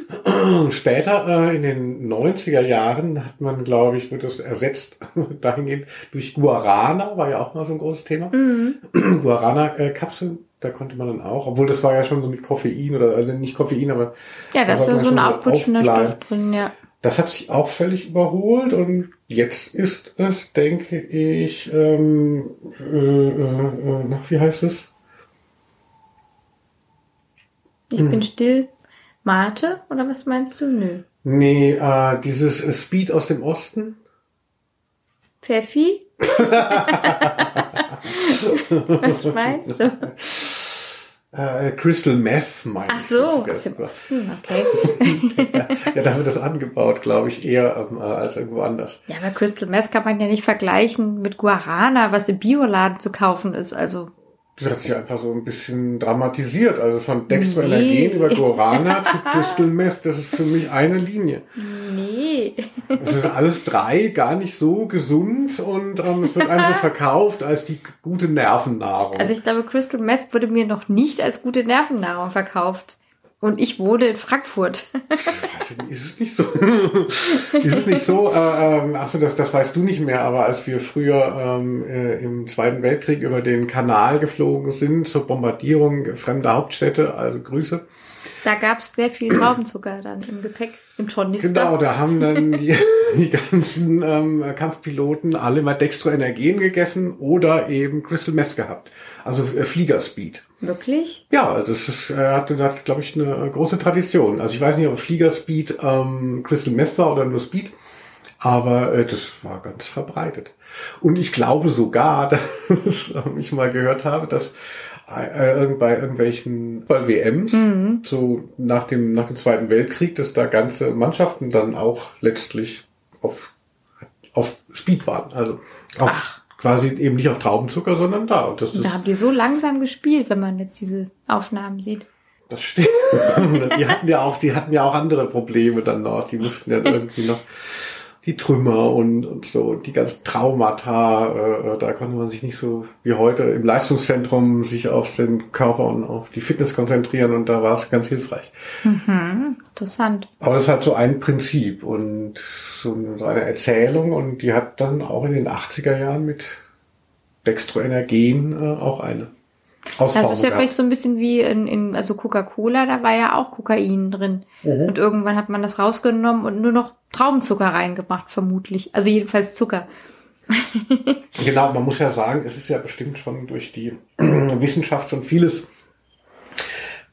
Später, äh, in den 90er Jahren, hat man, glaube ich, wird das ersetzt dahingehend durch Guarana, war ja auch mal so ein großes Thema. Guarana-Kapseln, da konnte man dann auch, obwohl das war ja schon so mit Koffein oder, also nicht Koffein, aber Ja, da ist sollte ja man so ein aufputschender aufbleiben. Stoff drin, ja. Das hat sich auch völlig überholt und jetzt ist es, denke ich, ähm, äh, äh, äh, wie heißt es? Ich Hm. bin still. Mate, oder was meinst du? Nö. Nee, äh, dieses äh, Speed aus dem Osten. Pfeffi? was meinst du? Äh, Crystal Meth meine Ach ich so, aus dem Osten, okay. ja, da wird das angebaut, glaube ich, eher ähm, äh, als irgendwo anders. Ja, aber Crystal Meth kann man ja nicht vergleichen mit Guarana, was im Bioladen zu kaufen ist. Also, Das hat sich einfach so ein bisschen dramatisiert. Also von Dextroenergen Nee. über Guarana zu Crystal Meth, das ist für mich eine Linie. nee. Es ist alles drei gar nicht so gesund und ähm, es wird einem so verkauft als die gute Nervennahrung. Also ich glaube, Crystal Meth wurde mir noch nicht als gute Nervennahrung verkauft. Und ich wohne in Frankfurt. Ist es nicht so? ist es nicht so? Äh, ähm, achso, das, das weißt du nicht mehr, aber als wir früher ähm, äh, im Zweiten Weltkrieg über den Kanal geflogen sind zur Bombardierung fremder Hauptstädte, also Grüße. Da gab es sehr viel Traubenzucker dann im Gepäck, im Tornister. Genau, da haben dann die, die ganzen ähm, Kampfpiloten alle mal Dextroenergen gegessen oder eben Crystal Meth gehabt. Also äh, Fliegerspeed. Wirklich? Ja, das ist, äh, hat, hat glaube ich, eine große Tradition. Also ich weiß nicht, ob Fliegerspeed ähm, Crystal Meth war oder nur Speed. Aber äh, das war ganz verbreitet. Und ich glaube sogar, dass ich mal gehört habe, dass äh, bei irgendwelchen bei WMs, mhm. so nach dem, nach dem Zweiten Weltkrieg, dass da ganze Mannschaften dann auch letztlich auf, auf Speed waren. Also auf, Ach. Quasi eben nicht auf Traubenzucker, sondern da. Und das, da haben die so langsam gespielt, wenn man jetzt diese Aufnahmen sieht. Das stimmt. die hatten ja auch, die hatten ja auch andere Probleme dann noch. Die mussten ja irgendwie noch die Trümmer und, und so, die ganzen Traumata, äh, äh, da konnte man sich nicht so wie heute im Leistungszentrum sich auf den Körper und auf die Fitness konzentrieren und da war es ganz hilfreich. Mhm, interessant. Aber das hat so ein Prinzip und so eine Erzählung und die hat dann auch in den 80er Jahren mit Dextroenergen äh, auch eine. Ausformung das ist ja gehabt. vielleicht so ein bisschen wie in, in also Coca-Cola, da war ja auch Kokain drin. Mhm. Und irgendwann hat man das rausgenommen und nur noch Traubenzucker reingemacht, vermutlich. Also jedenfalls Zucker. genau, man muss ja sagen, es ist ja bestimmt schon durch die Wissenschaft schon vieles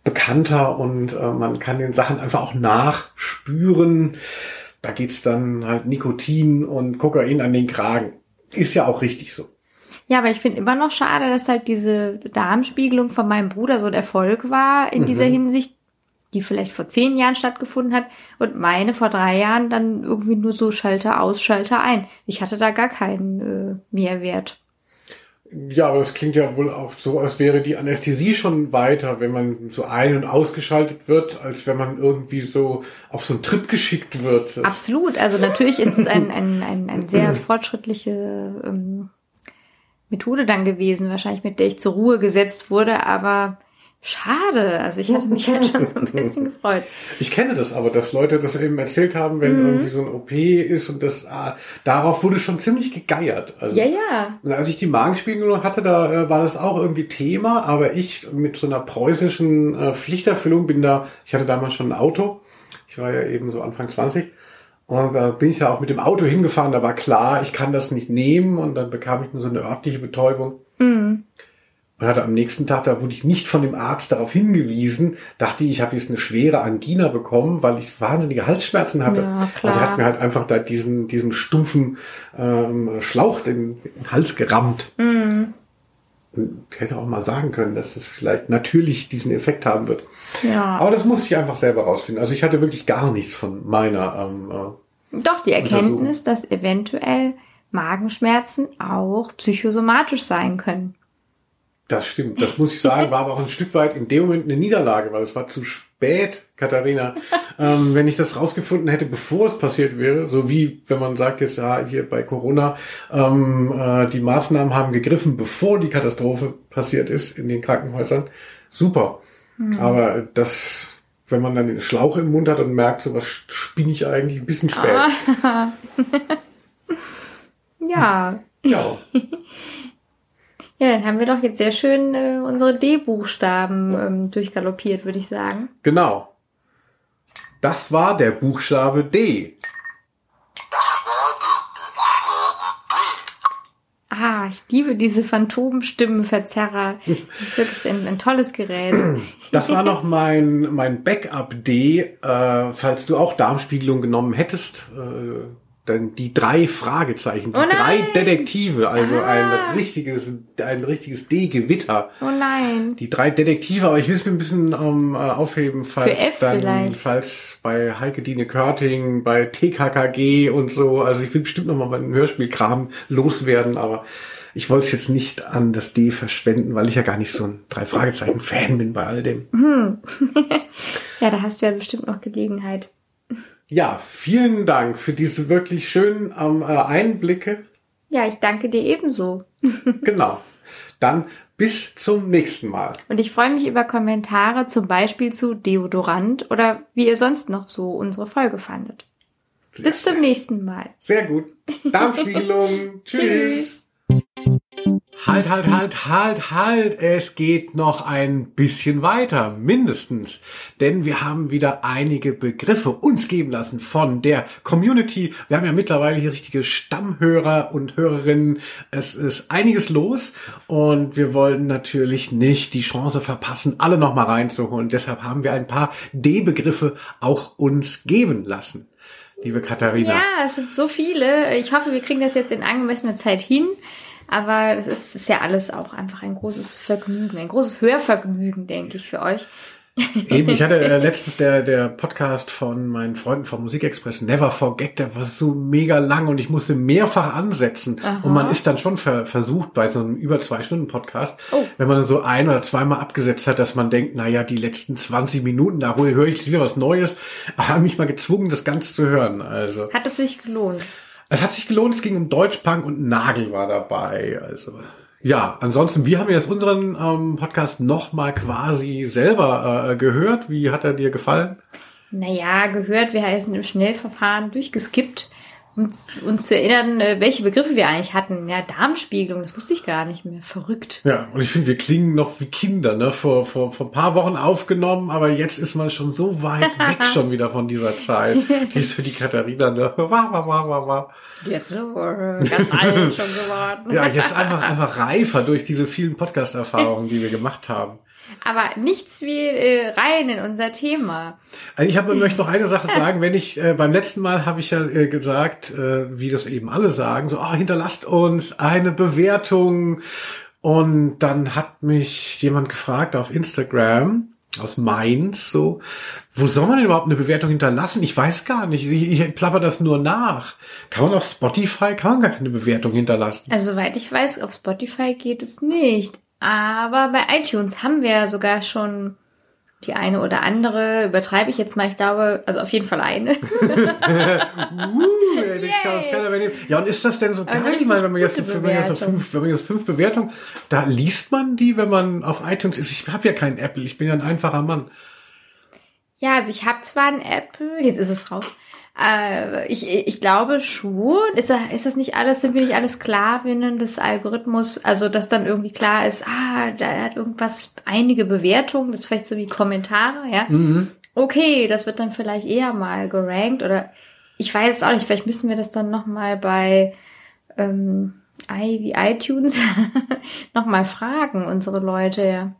bekannter und äh, man kann den Sachen einfach auch nachspüren. Da geht's dann halt Nikotin und Kokain an den Kragen. Ist ja auch richtig so. Ja, aber ich finde immer noch schade, dass halt diese Darmspiegelung von meinem Bruder so ein Erfolg war in mhm. dieser Hinsicht, die vielleicht vor zehn Jahren stattgefunden hat und meine vor drei Jahren dann irgendwie nur so Schalter aus, Schalter ein. Ich hatte da gar keinen äh, Mehrwert. Ja, aber das klingt ja wohl auch so, als wäre die Anästhesie schon weiter, wenn man so ein- und ausgeschaltet wird, als wenn man irgendwie so auf so einen Trip geschickt wird. Absolut. Also natürlich ist es ein, ein, ein, ein sehr fortschrittliche ähm, Methode dann gewesen, wahrscheinlich mit der ich zur Ruhe gesetzt wurde, aber schade. Also ich hatte mich halt schon so ein bisschen gefreut. Ich kenne das aber, dass Leute das eben erzählt haben, wenn mhm. irgendwie so ein OP ist und das ah, darauf wurde schon ziemlich gegeiert. Also, ja, ja. Und als ich die Magenspiegelung hatte, da äh, war das auch irgendwie Thema, aber ich mit so einer preußischen äh, Pflichterfüllung bin da, ich hatte damals schon ein Auto. Ich war ja eben so Anfang 20 und da bin ich da auch mit dem Auto hingefahren, da war klar, ich kann das nicht nehmen und dann bekam ich nur so eine örtliche Betäubung. Mhm. Und hatte am nächsten Tag, da wurde ich nicht von dem Arzt darauf hingewiesen, dachte ich, ich habe jetzt eine schwere Angina bekommen, weil ich wahnsinnige Halsschmerzen hatte. Ja, klar. Und er hat mir halt einfach da diesen, diesen stumpfen ähm, Schlauch in den Hals gerammt. Mhm. Hätte auch mal sagen können, dass das vielleicht natürlich diesen Effekt haben wird. Ja. Aber das musste ich einfach selber rausfinden. Also ich hatte wirklich gar nichts von meiner. Ähm, äh, Doch, die Erkenntnis, dass eventuell Magenschmerzen auch psychosomatisch sein können. Das stimmt, das muss ich sagen, war aber auch ein Stück weit in dem Moment eine Niederlage, weil es war zu spät, Katharina. ähm, wenn ich das rausgefunden hätte, bevor es passiert wäre, so wie wenn man sagt jetzt ja hier bei Corona, ähm, äh, die Maßnahmen haben gegriffen, bevor die Katastrophe passiert ist in den Krankenhäusern, super. Mhm. Aber das, wenn man dann den Schlauch im Mund hat und merkt, so was spinne ich eigentlich, ein bisschen spät. Ah. ja. Ja. Ja, dann haben wir doch jetzt sehr schön äh, unsere D-Buchstaben ähm, durchgaloppiert, würde ich sagen. Genau. Das war der Buchstabe D. Ah, ich liebe diese Phantomstimmenverzerrer. Das ist wirklich ein, ein tolles Gerät. Das war noch mein, mein Backup D, äh, falls du auch Darmspiegelung genommen hättest. Äh, dann die drei Fragezeichen, die oh drei Detektive, also ah. ein richtiges, ein richtiges D-Gewitter. Oh nein. Die drei Detektive, aber ich will es mir ein bisschen ähm, aufheben, falls dann, vielleicht. falls bei Heike Dine Körting, bei TKKG und so, also ich will bestimmt noch mal meinen Hörspielkram loswerden, aber ich wollte es jetzt nicht an das D verschwenden, weil ich ja gar nicht so ein drei Fragezeichen Fan bin bei all dem. Hm. ja, da hast du ja bestimmt noch Gelegenheit. Ja, vielen Dank für diese wirklich schönen ähm, äh, Einblicke. Ja, ich danke dir ebenso. genau. Dann bis zum nächsten Mal. Und ich freue mich über Kommentare zum Beispiel zu Deodorant oder wie ihr sonst noch so unsere Folge fandet. Bis zum nächsten Mal. Sehr gut. Darmspiegelung. Tschüss. Halt, halt, halt, halt, halt. Es geht noch ein bisschen weiter, mindestens. Denn wir haben wieder einige Begriffe uns geben lassen von der Community. Wir haben ja mittlerweile hier richtige Stammhörer und Hörerinnen. Es ist einiges los und wir wollen natürlich nicht die Chance verpassen, alle nochmal reinzuholen. Deshalb haben wir ein paar D-Begriffe auch uns geben lassen. liebe Katharina. Ja, es sind so viele. Ich hoffe, wir kriegen das jetzt in angemessener Zeit hin. Aber das ist, ist ja alles auch einfach ein großes Vergnügen, ein großes Hörvergnügen, denke ich, für euch. Eben, ich hatte äh, letztens der, der Podcast von meinen Freunden vom Musikexpress, Never Forget, der war so mega lang und ich musste mehrfach ansetzen. Aha. Und man ist dann schon ver versucht bei so einem über zwei Stunden Podcast, Oh. wenn man so ein oder zweimal abgesetzt hat, dass man denkt, na ja, die letzten 20 Minuten, da höre ich wieder was Neues, aber haben mich mal gezwungen, das Ganze zu hören. Also, Hat es sich gelohnt? Es hat sich gelohnt, es ging um Deutschpunk und Nagel war dabei. Also ja, ansonsten, wir haben jetzt unseren ähm, Podcast nochmal quasi selber äh, gehört. Wie hat er dir gefallen? Naja, gehört, wir sind im Schnellverfahren durchgeskippt, um uns zu erinnern, äh, welche Begriffe wir eigentlich hatten. Ja, Darmspiegelung, das wusste ich gar nicht mehr. Verrückt. Ja, und ich finde, wir klingen noch wie Kinder, ne? Vor, vor, vor ein paar Wochen aufgenommen, aber jetzt ist man schon so weit weg schon wieder von dieser Zeit. Die ist für die Katharina, ne? Wah, wah, wah, wah, wah. Jetzt so ganz alt schon geworden. Ja, jetzt einfach, einfach reifer durch diese vielen Podcast-Erfahrungen, die wir gemacht haben. Aber nichts wie äh, rein in unser Thema. Also ich habe, möchte noch eine Sache sagen. Wenn ich äh, beim letzten Mal habe ich ja äh, gesagt, äh, wie das eben alle sagen, so, ah, hinterlasst uns eine Bewertung. Und dann hat mich jemand gefragt auf Instagram aus Mainz, so, wo soll man denn überhaupt eine Bewertung hinterlassen? Ich weiß gar nicht. Ich, ich plapper das nur nach. Kann man auf Spotify, kann man gar keine Bewertung hinterlassen. Also soweit ich weiß, auf Spotify geht es nicht. Aber bei iTunes haben wir ja sogar schon die eine oder andere, übertreibe ich jetzt mal, ich glaube, also auf jeden Fall eine. Uh, das kann nehmen. Ja, und ist das denn so geil? eine Ich meine, wenn man jetzt, wenn man jetzt fünf, wenn man jetzt fünf Bewertungen, da liest man die, wenn man auf iTunes ist. Ich habe ja kein Apple, ich bin ja ein einfacher Mann. Ja, also ich habe zwar ein Apple, jetzt ist es raus. Äh, ich, ich glaube schon. Ist, da, ist das nicht alles, sind wir nicht alles Sklavinnen des Algorithmus? Also, dass dann irgendwie klar ist, ah, da hat irgendwas, einige Bewertungen, das ist vielleicht so wie Kommentare, ja. Mhm. Okay, das wird dann vielleicht eher mal gerankt oder ich weiß es auch nicht, vielleicht müssen wir das dann nochmal bei ähm, i wie iTunes nochmal fragen, unsere Leute, ja.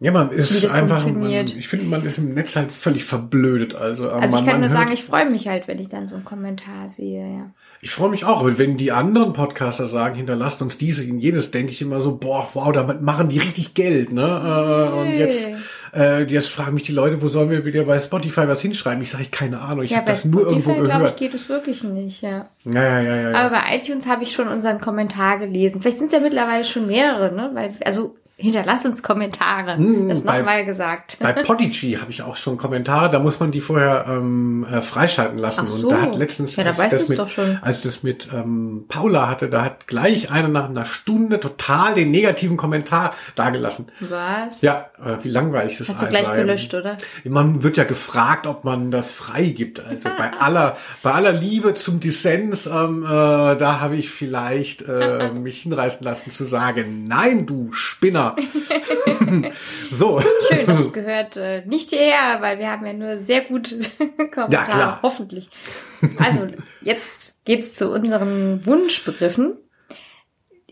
Ja, man Wie ist das einfach, man, ich finde, man ist im Netz halt völlig verblödet. Also, Also man, ich kann nur sagen, ich freue mich halt, wenn ich dann so einen Kommentar sehe, ja. Ich freue mich auch, aber wenn die anderen Podcaster sagen, hinterlasst uns dieses und jenes, denke ich immer so, boah, wow, damit machen die richtig Geld, ne? Äh, und jetzt, äh, jetzt fragen mich die Leute, wo sollen wir wieder bei Spotify was hinschreiben? Ich sage, ich keine Ahnung, ich ja, habe das nur irgendwo Spotify, glaube ich, gehört. geht es wirklich nicht, ja. Ja, ja, ja, ja. ja. Aber bei iTunes habe ich schon unseren Kommentar gelesen. Vielleicht sind es ja mittlerweile schon mehrere, ne? Weil, also hinterlasst uns Kommentare. Mm, das nochmal gesagt. Bei Podigy habe ich auch schon Kommentare, da muss man die vorher ähm, äh, freischalten lassen. Ach so. Und da hat letztens, Ja, da als, das mit, doch schon. als das mit ähm, Paula hatte, da hat gleich einer nach einer Stunde total den negativen Kommentar dagelassen. Was? Ja, äh, wie langweilig das Hast du gleich gelöscht, oder? Man wird ja gefragt, ob man das freigibt. Also bei aller, bei aller Liebe zum Dissens, ähm, äh, da habe ich vielleicht äh, mich hinreißen lassen zu sagen, nein, du Spinner. so. Schön, das gehört äh, nicht hierher, weil wir haben ja nur sehr gute Kommentare. Ja, klar. Hoffentlich. Also, jetzt geht's zu unseren Wunschbegriffen.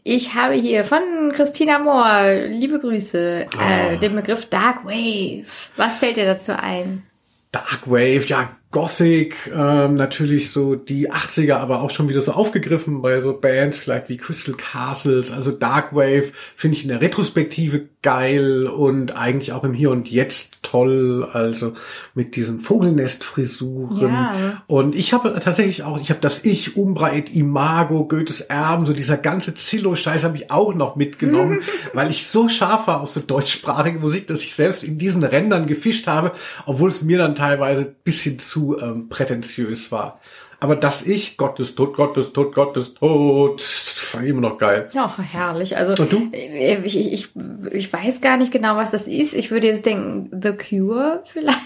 Ich habe hier von Christina Mohr, liebe Grüße, äh, Ah. den Begriff Dark Wave. Was fällt dir dazu ein? Dark Wave, ja, Gothic, ähm, natürlich so die 80er, aber auch schon wieder so aufgegriffen bei so Bands vielleicht wie Crystal Castles, also Dark Wave finde ich in der Retrospektive geil und eigentlich auch im Hier und Jetzt toll, also mit diesen Vogelnestfrisuren. Ja. Und ich habe tatsächlich auch, ich habe das Ich, Umbra et Imago, Goethes Erben, so dieser ganze Zillow-Scheiß habe ich auch noch mitgenommen, weil ich so scharf war auf so deutschsprachige Musik, dass ich selbst in diesen Rändern gefischt habe, obwohl es mir dann teilweise ein bisschen zu ähm, prätentiös war. Aber das Ich, Gott ist tot, Gott ist tot, Gott ist tot, fand ich immer noch geil. Ja, herrlich. Also Und du? äh, ich, ich, ich weiß gar nicht genau, was das ist. Ich würde jetzt denken, The Cure vielleicht.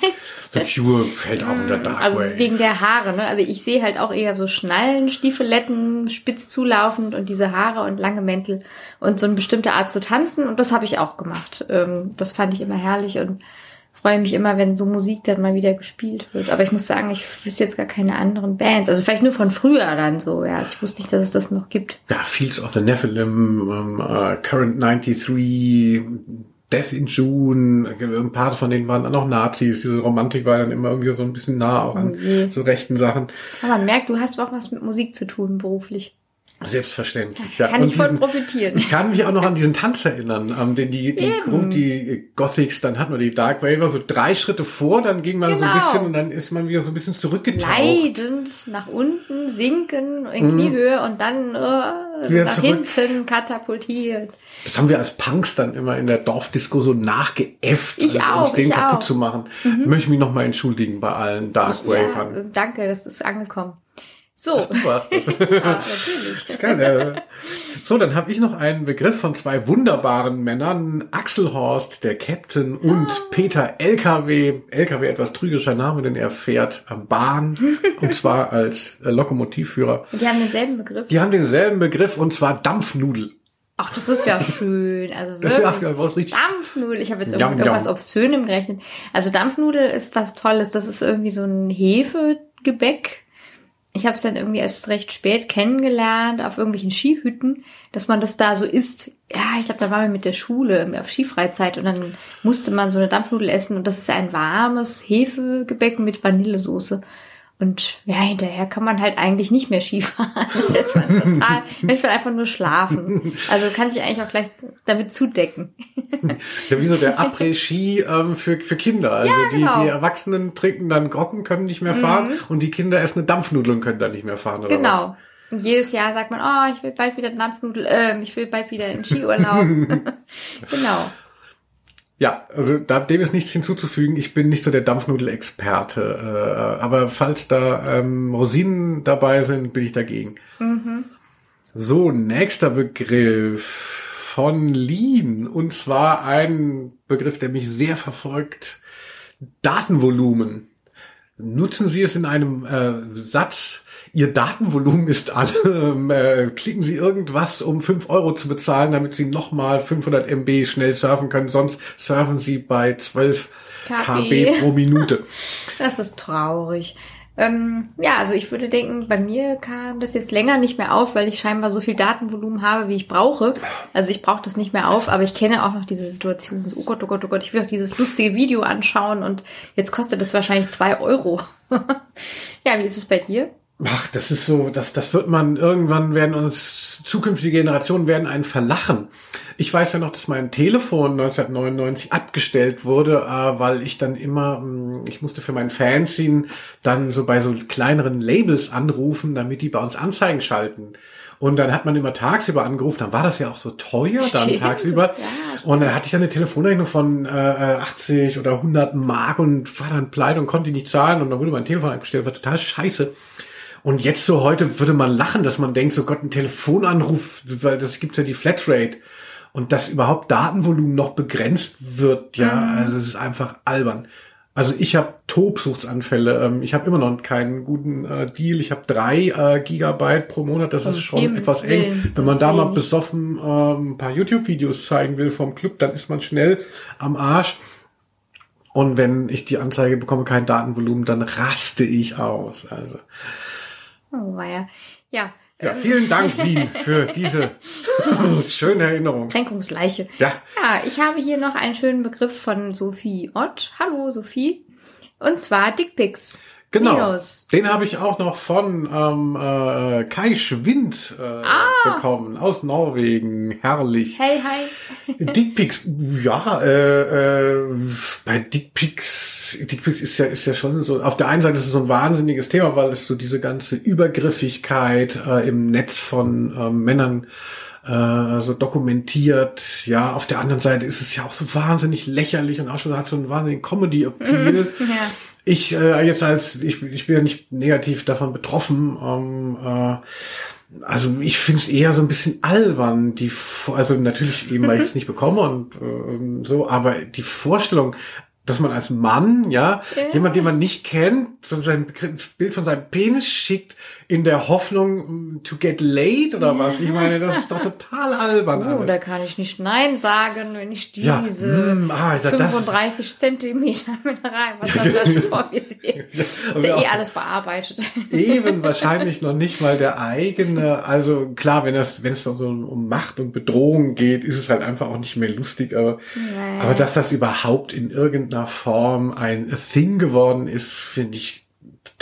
The Cure fällt auch unter Dark Also Wave. wegen der Haare, ne? Also ich sehe halt auch eher so Schnallen, Stiefeletten, spitz zulaufend und diese Haare und lange Mäntel und so eine bestimmte Art zu tanzen. Und das habe ich auch gemacht. Ähm, das fand ich immer herrlich und freue mich immer, wenn so Musik dann mal wieder gespielt wird. Aber ich muss sagen, ich wüsste jetzt gar keine anderen Bands. Also vielleicht nur von früher dann so, ja. Also ich wusste nicht, dass es das noch gibt. ja, Fields of the Nephilim, ähm, äh, Current 93, Death in June, ein paar von denen waren dann auch Nazis. Diese Romantik war dann immer irgendwie so ein bisschen nah auch an Oh so rechten Sachen. Aber man merkt, du hast auch was mit Musik zu tun beruflich. Selbstverständlich. Ja. Kann Und ich diesen- profitieren. Ich kann mich auch noch an diesen Tanz erinnern, ähm, den die, die. Grund, die Gothics, dann hatten wir die Dark Waver, so drei Schritte vor, dann ging man so ein Genau. bisschen und dann ist man wieder so ein bisschen zurückgetaucht. Leidend nach unten, sinken in Kniehöhe und dann äh, nach zurück. hinten katapultiert. Das haben wir als Punks dann immer in der Dorfdisco so nachgeäfft, Ich also, um auch, es denen ich kaputt auch. Mhm. zu machen. Möchte ich mich nochmal entschuldigen bei allen Dark Ja, Wavern. äh, danke, das ist angekommen. So, das. ja, natürlich. Geil, äh. So, dann habe ich noch einen Begriff von zwei wunderbaren Männern. Axel Horst, der Captain, und Ah. Peter LKW. LKW etwas trügerischer Name, denn er fährt am Bahn. und zwar als äh, Lokomotivführer. Und die haben denselben Begriff. Die haben denselben Begriff und zwar Dampfnudel. Ach, das ist ja schön. Also Das ist wirklich. ja was richtig. Dampfnudel. Ich habe jetzt Jam, irgendwas, irgendwas jam. Obszönem gerechnet. Also Dampfnudel ist was Tolles. Das ist irgendwie so ein Hefegebäck. Ich habe es dann irgendwie erst recht spät kennengelernt auf irgendwelchen Skihütten, dass man das da so isst. Ja, ich glaube, da waren wir mit der Schule auf Skifreizeit und dann musste man so eine Dampfnudel essen und das ist ein warmes Hefegebäck mit Vanillesoße. Und ja, hinterher kann man halt eigentlich nicht mehr Skifahren. Da ist man total, möchte man einfach nur schlafen. Also kann sich eigentlich auch gleich damit zudecken. Ja, wie so der Après-Ski ähm, für, für Kinder. Also die, genau. Mhm. die Erwachsenen trinken dann Grocken, können nicht mehr fahren und die Kinder essen eine Dampfnudel und können dann nicht mehr fahren. Oder Was? Genau. Und jedes Jahr sagt man, oh, ich will bald wieder Dampfnudel, ähm, ich will bald wieder in Skiurlaub. genau. Ja, also da, dem ist nichts hinzuzufügen. Ich bin nicht so der Dampfnudel-Experte. Äh, aber falls da ähm, Rosinen dabei sind, bin ich dagegen. So, nächster Begriff von Lean. Und zwar ein Begriff, der mich sehr verfolgt. Datenvolumen. Nutzen Sie es in einem äh, Satz. Ihr Datenvolumen ist alle. Ähm, äh, klicken Sie irgendwas, um 5 Euro zu bezahlen, damit Sie nochmal 500 MB schnell surfen können. Sonst surfen Sie bei 12 KB. KB pro Minute. Das ist traurig. Ähm, ja, also ich würde denken, bei mir kam das jetzt länger nicht mehr auf, weil ich scheinbar so viel Datenvolumen habe, wie ich brauche. Also ich brauche das nicht mehr auf, aber ich kenne auch noch diese Situation. So, oh Gott, oh Gott, oh Gott, ich will auch dieses lustige Video anschauen und jetzt kostet das wahrscheinlich zwei Euro. ja, wie ist es bei dir? Ach, das ist so, das, das wird man, irgendwann werden uns, zukünftige Generationen werden einen verlachen. Ich weiß ja noch, dass mein Telefon 1999 abgestellt wurde, äh, weil ich dann immer, mh, ich musste für mein Fanzine dann so bei so kleineren Labels anrufen, damit die bei uns Anzeigen schalten. Und dann hat man immer tagsüber angerufen, dann war das ja auch so teuer dann Stimmt, tagsüber. ja, und dann hatte ich dann eine Telefonrechnung von äh, 80 oder 100 Mark und war dann pleite und konnte die nicht zahlen und dann wurde mein Telefon abgestellt, war total scheiße. Und jetzt so heute würde man lachen, dass man denkt, so Gott, ein Telefonanruf, weil das gibt's ja die Flatrate. Und dass überhaupt Datenvolumen noch begrenzt wird, ja, also es ist einfach albern. Also ich habe Tobsuchtsanfälle. Ähm, ich habe immer noch keinen guten äh, Deal. Ich habe drei äh, Gigabyte pro Monat. Das Um ist schon etwas Willen, eng. das Wenn man da mal besoffen ähm, ein paar YouTube-Videos zeigen will vom Club, dann ist man schnell am Arsch. Und wenn ich die Anzeige bekomme, kein Datenvolumen, dann raste ich aus. Also Oh, weia. Ja. ja, ähm, vielen Dank, Lien, für diese schöne Erinnerung. Kränkungsleiche. Ja, Ja, ich habe hier noch einen schönen Begriff von Sophie Ott. Hallo, Sophie. Und zwar Dickpics. genau. Minus. Den habe ich auch noch von ähm, äh, Kai Schwind äh, Ah. bekommen, aus Norwegen. Herrlich. Hey, hi. Dickpics, ja, äh, äh, bei Dickpics, Dickpics ist ja, ist ja schon so, auf der einen Seite ist es so ein wahnsinniges Thema, weil es so diese ganze Übergriffigkeit äh, im Netz von ähm, Männern äh, so dokumentiert. Ja, auf der anderen Seite ist es ja auch so wahnsinnig lächerlich und auch schon hat so einen wahnsinnigen Comedy-Appeal. Ja. Ich äh, jetzt als ich, ich bin ja nicht negativ davon betroffen. Ähm, äh, also ich finde es eher so ein bisschen albern, die also natürlich eben, weil ich es nicht bekomme und ähm, so, aber die Vorstellung, dass man als Mann, ja, Ja. jemand, den man nicht kennt, so sein Begr- Bild von seinem Penis schickt, in der Hoffnung to get laid oder was? Ich meine, das ist doch total albern. Oh, alles. da kann ich nicht Nein sagen, wenn ich diese Ja, hm, ah, da- das- 35 Zentimeter Mineral, was dann da vor mir sehe. Ist ja eh alles bearbeitet. Eben wahrscheinlich noch nicht mal der eigene. Also klar, wenn das, wenn es so um Macht und Bedrohung geht, ist es halt einfach auch nicht mehr lustig. Aber, aber dass das überhaupt in irgendeiner Form ein Thing geworden ist, finde ich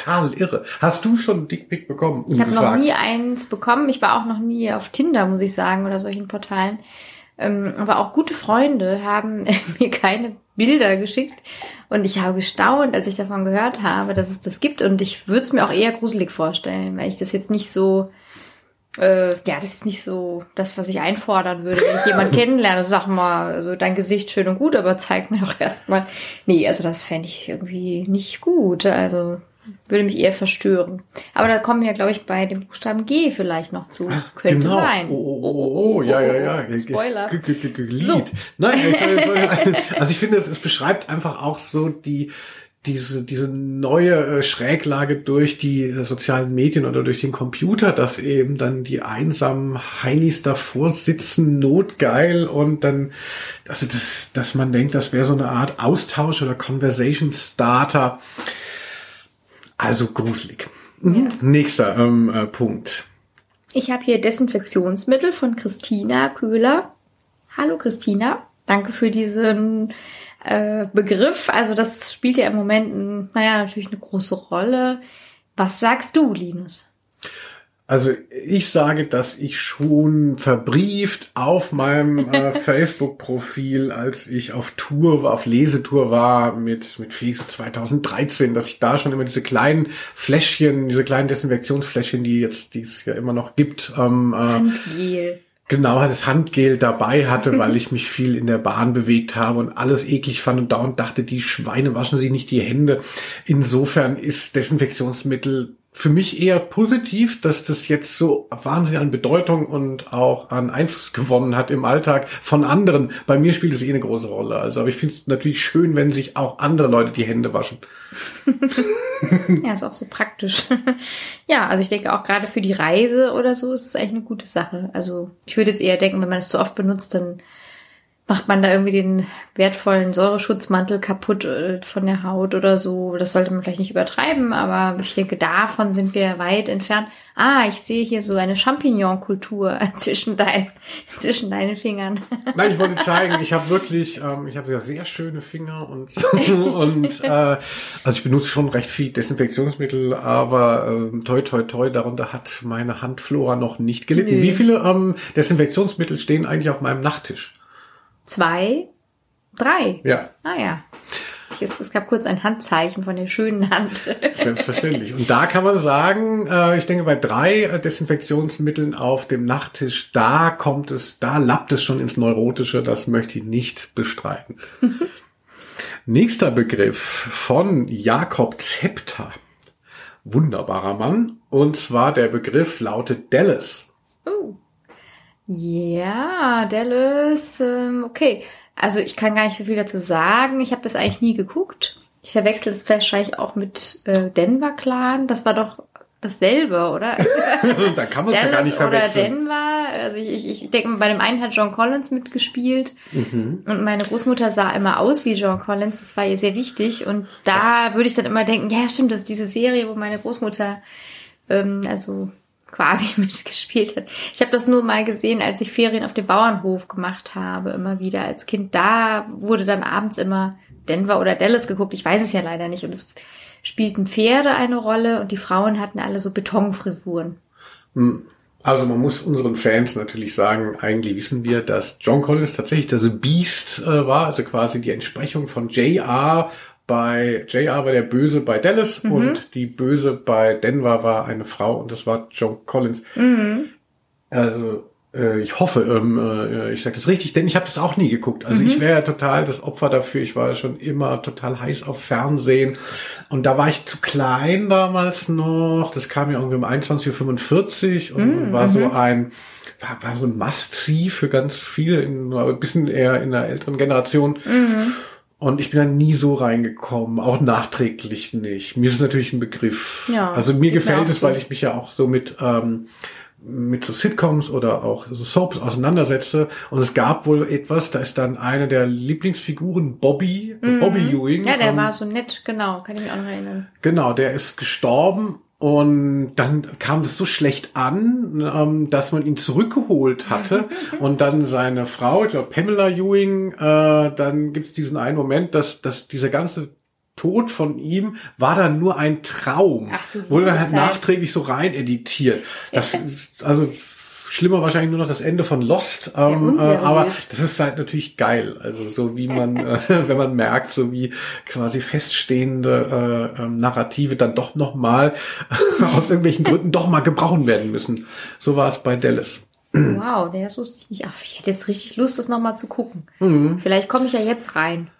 total irre. Hast du schon einen Dickpick bekommen? Ich habe noch nie eins bekommen. Ich war auch noch nie auf Tinder, muss ich sagen, oder solchen Portalen. Ähm, aber auch gute Freunde haben mir keine Bilder geschickt. Und ich habe gestaunt, als ich davon gehört habe, dass es das gibt. Und ich würde es mir auch eher gruselig vorstellen, weil ich das jetzt nicht so, äh, ja, das ist nicht so das, was ich einfordern würde, wenn ich jemanden kennenlerne. Sag mal, also dein Gesicht schön und gut, aber zeig mir doch erstmal. Nee, also das fände ich irgendwie nicht gut. Also würde mich eher verstören. Aber da kommen wir, glaube ich, bei dem Buchstaben G vielleicht noch zu. Könnte genau. sein. Oh, oh, oh, oh, ja, ja, ja. oh, Spoiler. G- g- g- Lied. So. Nein, also ich finde, es, es beschreibt einfach auch so die, diese, diese neue äh, Schräglage durch die äh, sozialen Medien oder durch den Computer, dass eben dann die einsamen Heinis davor sitzen, notgeil und dann, also das, dass man denkt, das wäre so eine Art Austausch oder Conversation Starter. Also gruselig. Mhm. Nächster ähm, äh, Punkt. Ich habe hier Desinfektionsmittel von Christina Köhler. Hallo Christina, danke für diesen äh, Begriff. Also das spielt ja im Moment, naja, natürlich eine große Rolle. Was sagst du, Linus? Also ich sage, dass ich schon verbrieft auf meinem äh, Facebook-Profil, als ich auf Tour war, auf Lesetour war mit mit Fese 2013, dass ich da schon immer diese kleinen Fläschchen, diese kleinen Desinfektionsfläschchen, die jetzt die es ja immer noch gibt, ähm, äh, genau das Handgel dabei hatte, weil ich mich viel in der Bahn bewegt habe und alles eklig fand und dauernd dachte, die Schweine waschen sich nicht die Hände. Insofern ist Desinfektionsmittel für mich eher positiv, dass das jetzt so wahnsinnig an Bedeutung und auch an Einfluss gewonnen hat im Alltag von anderen. Bei mir spielt es eh eine große Rolle. Also, aber ich finde es natürlich schön, wenn sich auch andere Leute die Hände waschen. Ja, ist auch so praktisch. ja, also ich denke auch gerade für die Reise oder so ist es eigentlich eine gute Sache. Also ich würde jetzt eher denken, wenn man es zu oft benutzt, dann macht man da irgendwie den wertvollen Säureschutzmantel kaputt äh, von der Haut oder so. Das sollte man vielleicht nicht übertreiben, aber ich denke, davon sind wir weit entfernt. Ah, ich sehe hier so eine Champignon-Kultur zwischen deinen, zwischen deinen Fingern. Nein, ich wollte zeigen, ich habe wirklich, ähm, ich habe ja sehr schöne Finger und und äh, also ich benutze schon recht viel Desinfektionsmittel, aber ähm, toi toi toi, darunter hat meine Handflora noch nicht gelitten. Nö. Wie viele ähm, Desinfektionsmittel stehen eigentlich auf meinem Nachttisch? Zwei, drei. Ja, Ah ja. Ich, es, es gab kurz ein Handzeichen von der schönen Hand. selbstverständlich. Und da kann man sagen, äh, ich denke bei drei äh, Desinfektionsmitteln auf dem Nachttisch, da kommt es, da lappt es schon ins Neurotische, das möchte ich nicht bestreiten. Nächster Begriff von Jakob Zepter. Wunderbarer Mann. Und zwar der Begriff lautet Dallas. Oh. Ja, Dallas, ähm, okay. Also ich kann gar nicht so viel dazu sagen. Ich habe das eigentlich nie geguckt. Ich verwechsel das wahrscheinlich auch mit äh, Denver Clan. Das war doch dasselbe, oder? da kann man es ja gar nicht oder verwechseln. Denver. Also ich, ich, ich denke, bei dem einen hat John Collins mitgespielt. Mhm. Und meine Großmutter sah immer aus wie John Collins. Das war ihr sehr wichtig. Und da würde ich dann immer denken, ja stimmt, das ist diese Serie, wo meine Großmutter ähm, also quasi mitgespielt hat. Ich habe das nur mal gesehen, als ich Ferien auf dem Bauernhof gemacht habe, immer wieder als Kind. Da wurde dann abends immer Denver oder Dallas geguckt. Ich weiß es ja leider nicht. Und es spielten Pferde eine Rolle und die Frauen hatten alle so Betonfrisuren. Also man muss unseren Fans natürlich sagen, eigentlich wissen wir, dass John Collins tatsächlich das Beast äh, war, also quasi die Entsprechung von JR bei JR war der Böse bei Dallas und die Böse bei Denver war eine Frau und das war John Collins. Also äh, ich hoffe, ähm, äh, ich sage das richtig, denn ich habe das auch nie geguckt. Also ich wäre ja total das Opfer dafür. Ich war schon immer total heiß auf Fernsehen und da war ich zu klein damals noch. Das kam ja irgendwie um 21.45 Uhr und war so ein war, war so ein Must-See für ganz viele, in, aber ein bisschen eher in der älteren Generation. Und ich bin da nie so reingekommen, auch nachträglich nicht. Mir ist natürlich ein Begriff. Ja, also mir gefällt es, so. weil ich mich ja auch so mit ähm, mit so Sitcoms oder auch so Soaps auseinandersetze. Und es gab wohl etwas, da ist dann eine der Lieblingsfiguren, Bobby, Bobby Ewing. Mhm. Ja, der ähm, war so nett, genau, kann ich mich auch noch erinnern. Genau, der ist gestorben und dann kam das so schlecht an, ähm, dass man ihn zurückgeholt hatte und dann seine Frau, ich glaube Pamela Ewing, äh, dann gibt es diesen einen Moment, dass, dass dieser ganze Tod von ihm war dann nur ein Traum. Ach du Wurde dann halt nachträglich so rein editiert. Das ist also schlimmer wahrscheinlich nur noch das Ende von Lost. Ähm, äh, aber das ist halt natürlich geil. Also so wie man, äh, wenn man merkt, so wie quasi feststehende äh, ähm, Narrative dann doch noch mal aus irgendwelchen Gründen doch mal gebrauchen werden müssen. So war es bei Dallas. Wow, nee, das wusste ich nicht. Ach, ich hätte jetzt richtig Lust, das nochmal zu gucken. Mhm. Vielleicht komme ich ja jetzt rein.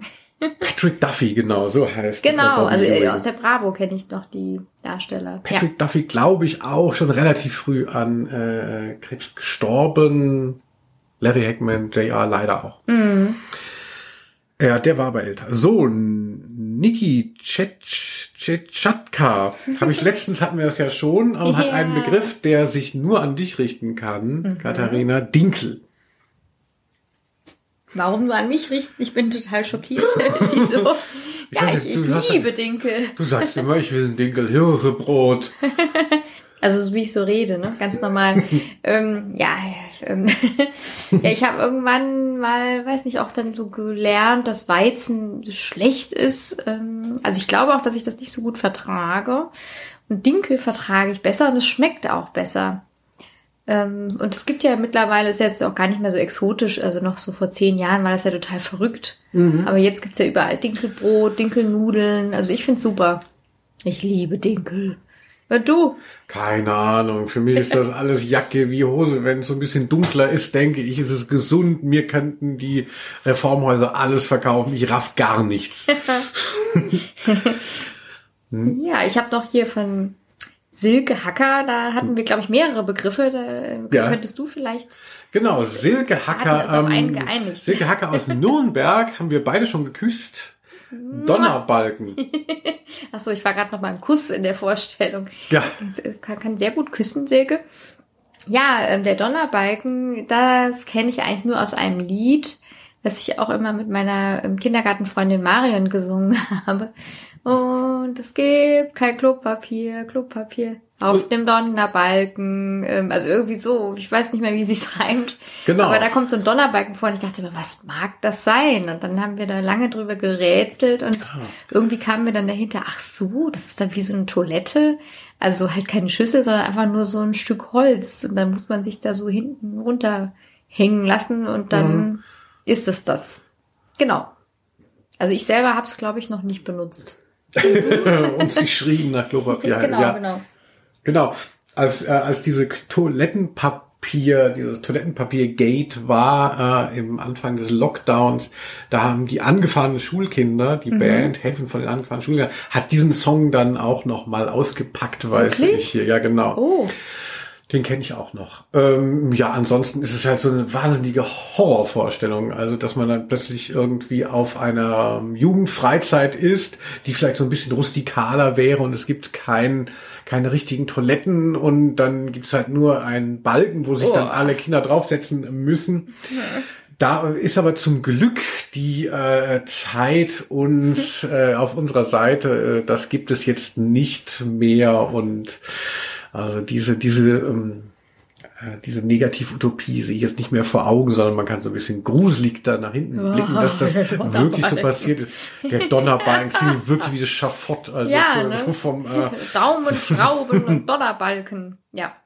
Patrick Duffy, genau, so heißt Genau, also äh, Ewing. aus der Bravo kenne ich noch die Darsteller. Patrick Duffy, glaube ich, auch schon relativ früh an äh, Krebs gestorben. Larry Hackman, JR leider auch. Mhm. Ja, der war aber älter. So, Niki Chetchatka, habe ich letztens hatten wir das ja schon, ähm, hat Ja. einen Begriff, der sich nur an dich richten kann, Mhm. Katharina Dinkel. Warum nur an mich richten? Ich bin total schockiert. Wieso? Ja, weiß ich, ich liebe Dinkel. Du sagst immer, ich will ein Dinkel Hirsebrot. Also so wie ich so rede, ne? Ganz normal. ähm, ja, ähm, ja, ich habe irgendwann mal, weiß nicht, auch dann so gelernt, dass Weizen schlecht ist. Ähm, also ich glaube auch, dass ich das nicht so gut vertrage. Und Dinkel vertrage ich besser und es schmeckt auch besser. Ähm, und es gibt ja mittlerweile, ist jetzt auch gar nicht mehr so exotisch, also noch so vor zehn Jahren war das ja total verrückt. Aber jetzt gibt's ja überall Dinkelbrot, Dinkelnudeln. Also ich find's super. Ich liebe Dinkel. Und du? Keine Ahnung, für mich ist das alles Jacke wie Hose. Wenn es so ein bisschen dunkler ist, denke ich, ist es gesund. Mir könnten die Reformhäuser alles verkaufen. Ich raff gar nichts. Ja, ich habe noch hier von Silke Hacker, da hatten wir, glaube ich, mehrere Begriffe. Da äh, Ja. könntest du vielleicht. Genau, Silke Hacker. Hatten uns auf einen geeinigt. Silke Hacker aus Nürnberg haben wir beide schon geküsst. Donnerbalken. Achso, ich war gerade noch mal im Kuss in der Vorstellung. Ja, Kann, kann sehr gut küssen, Silke. Ja, ähm, der Donnerbalken, das kenne ich eigentlich nur aus einem Lied, das ich auch immer mit meiner ähm, Kindergartenfreundin Marion gesungen habe. Und es gibt kein Klopapier, Klopapier auf dem Donnerbalken. Ähm, also irgendwie so, ich weiß nicht mehr, wie sich's reimt. Genau. Aber da kommt so ein Donnerbalken vor und ich dachte mir, was mag das sein? Und dann haben wir da lange drüber gerätselt und irgendwie kamen wir dann dahinter, ach so, das ist dann wie so eine Toilette. Also halt keine Schüssel, sondern einfach nur so ein Stück Holz. Und dann muss man sich da so hinten runterhängen lassen und dann ist es das. Genau. Also ich selber habe es, glaube ich, noch nicht benutzt. und sie schrien nach Klopapier. genau, ja. genau. Genau. Als, äh, als diese Toilettenpapier, dieses Toilettenpapier-Gate war äh, im Anfang des Lockdowns, da haben die angefahrenen Schulkinder, die Mhm. Band Helfen von den angefahrenen Schulkindern, hat diesen Song dann auch noch mal ausgepackt, weiß Wirklich? ich hier. Ja, genau. Oh, Den kenne ich auch noch. Ähm, ja, ansonsten ist es halt so eine wahnsinnige Horrorvorstellung. Also, dass man dann plötzlich irgendwie auf einer Jugendfreizeit ist, die vielleicht so ein bisschen rustikaler wäre und es gibt kein, keine richtigen Toiletten und dann gibt's halt nur einen Balken, wo sich dann Oh. alle Kinder draufsetzen müssen. Da ist aber zum Glück die äh, Zeit uns äh, auf unserer Seite, äh, das gibt es jetzt nicht mehr und also diese diese ähm, äh, diese Negativ-Utopie sehe ich jetzt nicht mehr vor Augen, sondern man kann so ein bisschen gruselig da nach hinten Ja, blicken, dass das wirklich so passiert ist. Der Donnerbalken klingt wirklich wie das Schafott, also Ja, so, ne? so vom äh, Daumen, Schrauben und Donnerbalken. Ja.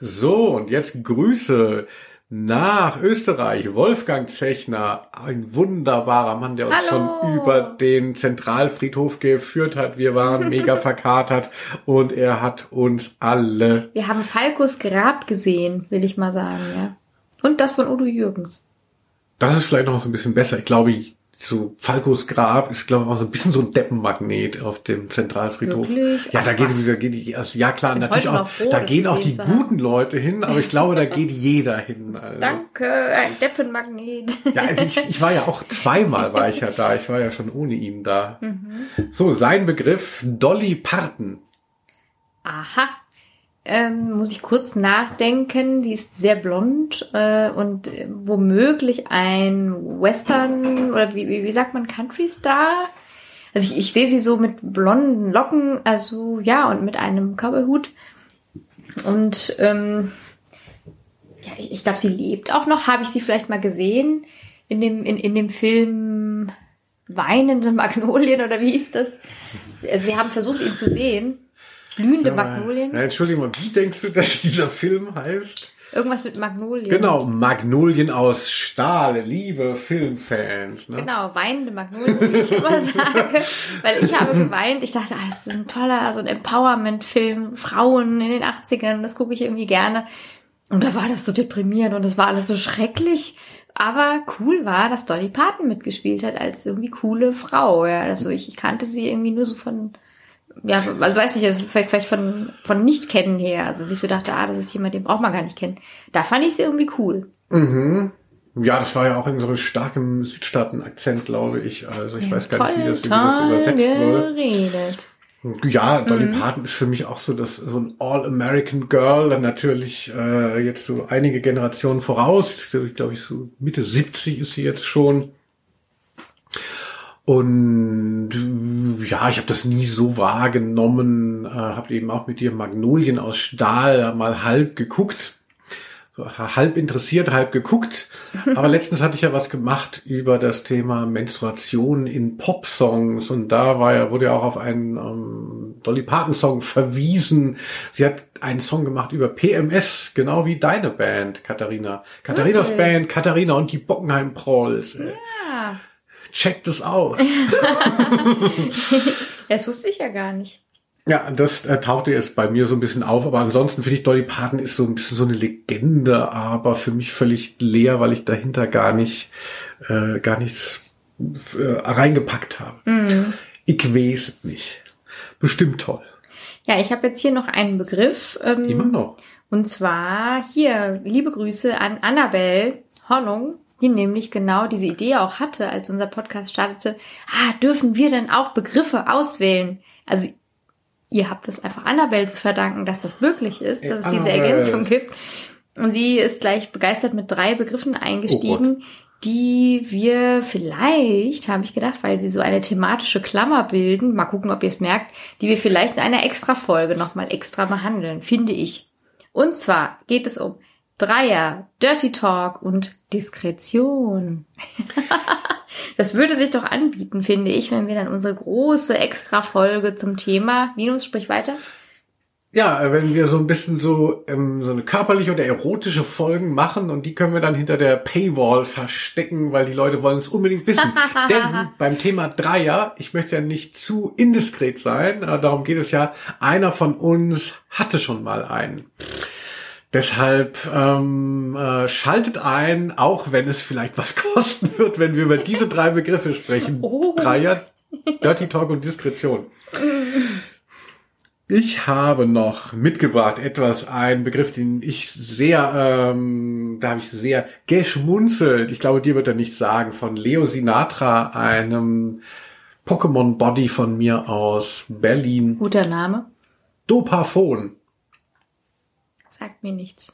So, und jetzt Grüße nach Österreich. Wolfgang Zechner, ein wunderbarer Mann, der uns Hallo. schon über den Zentralfriedhof geführt hat. Wir waren mega verkatert und er hat uns alle. Wir haben Falkos Grab gesehen, will ich mal sagen, ja. Und das von Udo Jürgens. Das ist vielleicht noch so ein bisschen besser. Ich glaube, so Falkos Grab ist, glaube ich, auch so ein bisschen so ein Deppenmagnet auf dem Zentralfriedhof. Wirklich? Ja, da was? da geht die, also, ja klar, natürlich auch, froh, da gehen auch die guten Leute hin, aber ich glaube, da geht jeder hin. Also. Danke, ein Deppenmagnet. Ja, also ich, ich war ja auch zweimal war ich ja da. Ich war ja schon ohne ihn da. Mhm. So, sein Begriff Dolly Parton. Aha. Ähm, muss ich kurz nachdenken. Die ist sehr blond äh, und äh, womöglich ein Western oder wie, wie, wie sagt man Country Star. Also ich, ich sehe sie so mit blonden Locken, also ja und mit einem Cowboyhut und ähm, ja, ich, ich glaube, sie lebt auch noch. Habe ich sie vielleicht mal gesehen in dem in, in dem Film Weinende Magnolien oder wie hieß das? Also wir haben versucht, ihn zu sehen. Blühende Magnolien. Ja, Entschuldigung mal, wie denkst du, dass dieser Film heißt? Irgendwas mit Magnolien. Genau, Magnolien aus Stahl, liebe Filmfans. Ne? Genau, weinende Magnolien, wie ich immer sage. Weil ich habe geweint. Ich dachte, ah, das ist ein toller, so ein Empowerment-Film, Frauen in den 80ern, das gucke ich irgendwie gerne. Und da war das so deprimierend und das war alles so schrecklich. Aber cool war, dass Dolly Parton mitgespielt hat als irgendwie coole Frau. Ja, also ich, ich kannte sie irgendwie nur so von, ja, also weiß nicht, also vielleicht, vielleicht von, von Nicht-Kennen her. Also dass ich so dachte, ah, das ist jemand, den braucht man gar nicht kennen. Da fand ich sie irgendwie cool. Mhm. Ja, das war ja auch in so einem starken Südstaaten-Akzent, glaube ich. Also ich weiß gar nicht, wie das, wie das übersetzt wurde. geredet. Ja, Dolly Mhm. Parton ist für mich auch so das so ein All-American Girl, dann natürlich äh, jetzt so einige Generationen voraus. Ich glaube ich so Mitte 70 ist sie jetzt schon. Und äh, ja, ich habe das nie so wahrgenommen. Äh, habe eben auch mit ihr Magnolien aus Stahl mal halb geguckt. So halb interessiert, halb geguckt. Aber letztens hatte ich ja was gemacht über das Thema Menstruation in Popsongs und da war ja, wurde ja auch auf einen ähm, Dolly Parton Song verwiesen. Sie hat einen Song gemacht über PMS, genau wie deine Band, Katharina. Katharinas Wirklich? Band, Katharina und die Bockenheim Prolls. ey. Ja, Checkt es aus. das wusste ich ja gar nicht. Ja, das äh, tauchte jetzt bei mir so ein bisschen auf, aber ansonsten finde ich Dolly Parton ist so ein bisschen so eine Legende, aber für mich völlig leer, weil ich dahinter gar nicht, äh, gar nichts äh, reingepackt habe. Ich weiß es nicht. Bestimmt toll. Ja, ich habe jetzt hier noch einen Begriff. Ähm, Immer noch. Und zwar hier, liebe Grüße an Annabelle Hollung, die nämlich genau diese Idee auch hatte, als unser Podcast startete. Ah, dürfen wir denn auch Begriffe auswählen? Also ihr habt es einfach Annabelle zu verdanken, dass das möglich ist, dass es diese. Ergänzung gibt. Und sie ist gleich begeistert mit drei Begriffen eingestiegen, die wir vielleicht, habe ich gedacht, weil sie so eine thematische Klammer bilden, mal gucken, ob ihr es merkt, die wir vielleicht in einer extra Folge nochmal extra behandeln, finde ich. Und zwar geht es um Dreier, Dirty Talk und Diskretion. das würde sich doch anbieten, finde ich, wenn wir dann unsere große Extra-Folge zum Thema, Linus, sprich weiter. Ja, wenn wir so ein bisschen so, ähm, so eine körperliche oder erotische Folgen machen und die können wir dann hinter der Paywall verstecken, weil die Leute wollen es unbedingt wissen. Denn beim Thema Dreier, ich möchte ja nicht zu indiskret sein, äh, darum geht es ja, einer von uns hatte schon mal einen. Deshalb ähm, äh, schaltet ein, auch wenn es vielleicht was kosten wird, wenn wir über diese drei Begriffe sprechen. Oh. Dreier, Dirty Talk und Diskretion. Ich habe noch mitgebracht etwas, ein Begriff, den ich sehr, ähm, da habe ich sehr geschmunzelt. Ich glaube, dir wird er nichts sagen. Von Leo Sinatra, einem Pokémon-Body von mir aus Berlin. Guter Name. Dopaphon. Sagt mir nichts.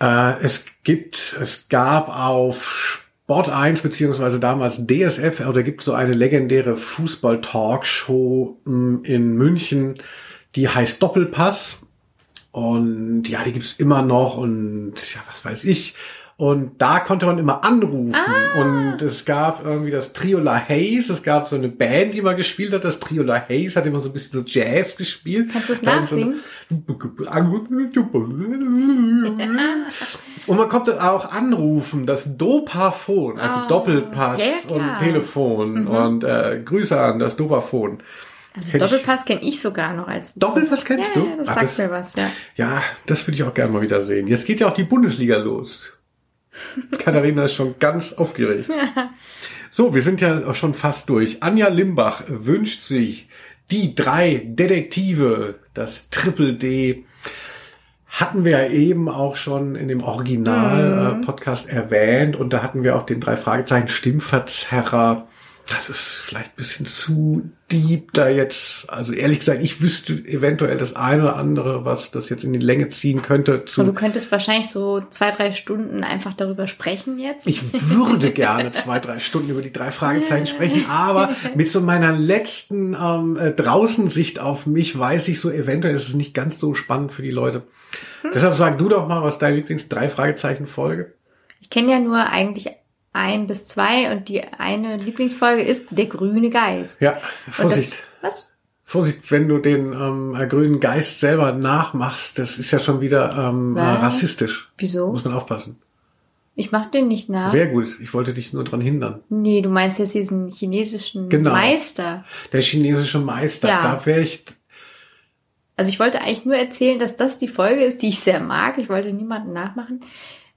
Äh, es gibt, es gab auf Sport 1 beziehungsweise damals DSF, oder gibt so eine legendäre Fußball-Talkshow mh, in München, die heißt Doppelpass. Und ja, die gibt's immer noch und ja, was weiß ich. Und da konnte man immer anrufen. Und es gab irgendwie das Trio La Hayes. Es gab so eine Band, die mal gespielt hat. Das Trio La Hayes hat immer so ein bisschen so Jazz gespielt. Kannst du es eine- Und man konnte auch anrufen, das Dopaphon, also Ah, Doppelpass ja, ja, klar. Mhm. und Telefon und äh, Grüße an das Dopaphon. Also Kenn Doppelpass kenne ich sogar noch als Doppelpass kennst ja, du? Ja, das Ach, sagt das- mir was, ja. Ja, das würde ich auch gerne mal wieder sehen. Jetzt geht ja auch die Bundesliga los. Katharina ist schon ganz aufgeregt. So, wir sind ja auch schon fast durch. Anja Limbach wünscht sich die drei Detektive, das Triple D. Hatten wir ja eben auch schon in dem Original-Podcast mhm. äh, erwähnt und da hatten wir auch den drei Fragezeichen Stimmverzerrer das ist vielleicht ein bisschen zu deep da jetzt. Also ehrlich gesagt, ich wüsste eventuell das eine oder andere, was das jetzt in die Länge ziehen könnte. Zu Und du könntest wahrscheinlich so zwei, drei Stunden einfach darüber sprechen jetzt. Ich würde gerne zwei, drei Stunden über die drei Fragezeichen sprechen, aber mit so meiner letzten ähm, äh, Draußensicht auf mich weiß ich so, eventuell ist es nicht ganz so spannend für die Leute. Hm. Deshalb sag du doch mal, was dein Lieblings drei Fragezeichen Folge. Ich kenne ja nur eigentlich ein bis zwei und die eine Lieblingsfolge ist Der grüne Geist. Ja, Vorsicht. Das, was? Vorsicht, wenn du den ähm, äh, grünen Geist selber nachmachst, das ist ja schon wieder ähm, äh, rassistisch. Wieso? Muss man aufpassen. Ich mach den nicht nach. Sehr gut. Ich wollte dich nur dran hindern. Nee, du meinst jetzt diesen chinesischen genau. Meister. Der chinesische Meister. Ja. Da wäre ich. Also ich wollte eigentlich nur erzählen, dass das die Folge ist, die ich sehr mag. Ich wollte niemanden nachmachen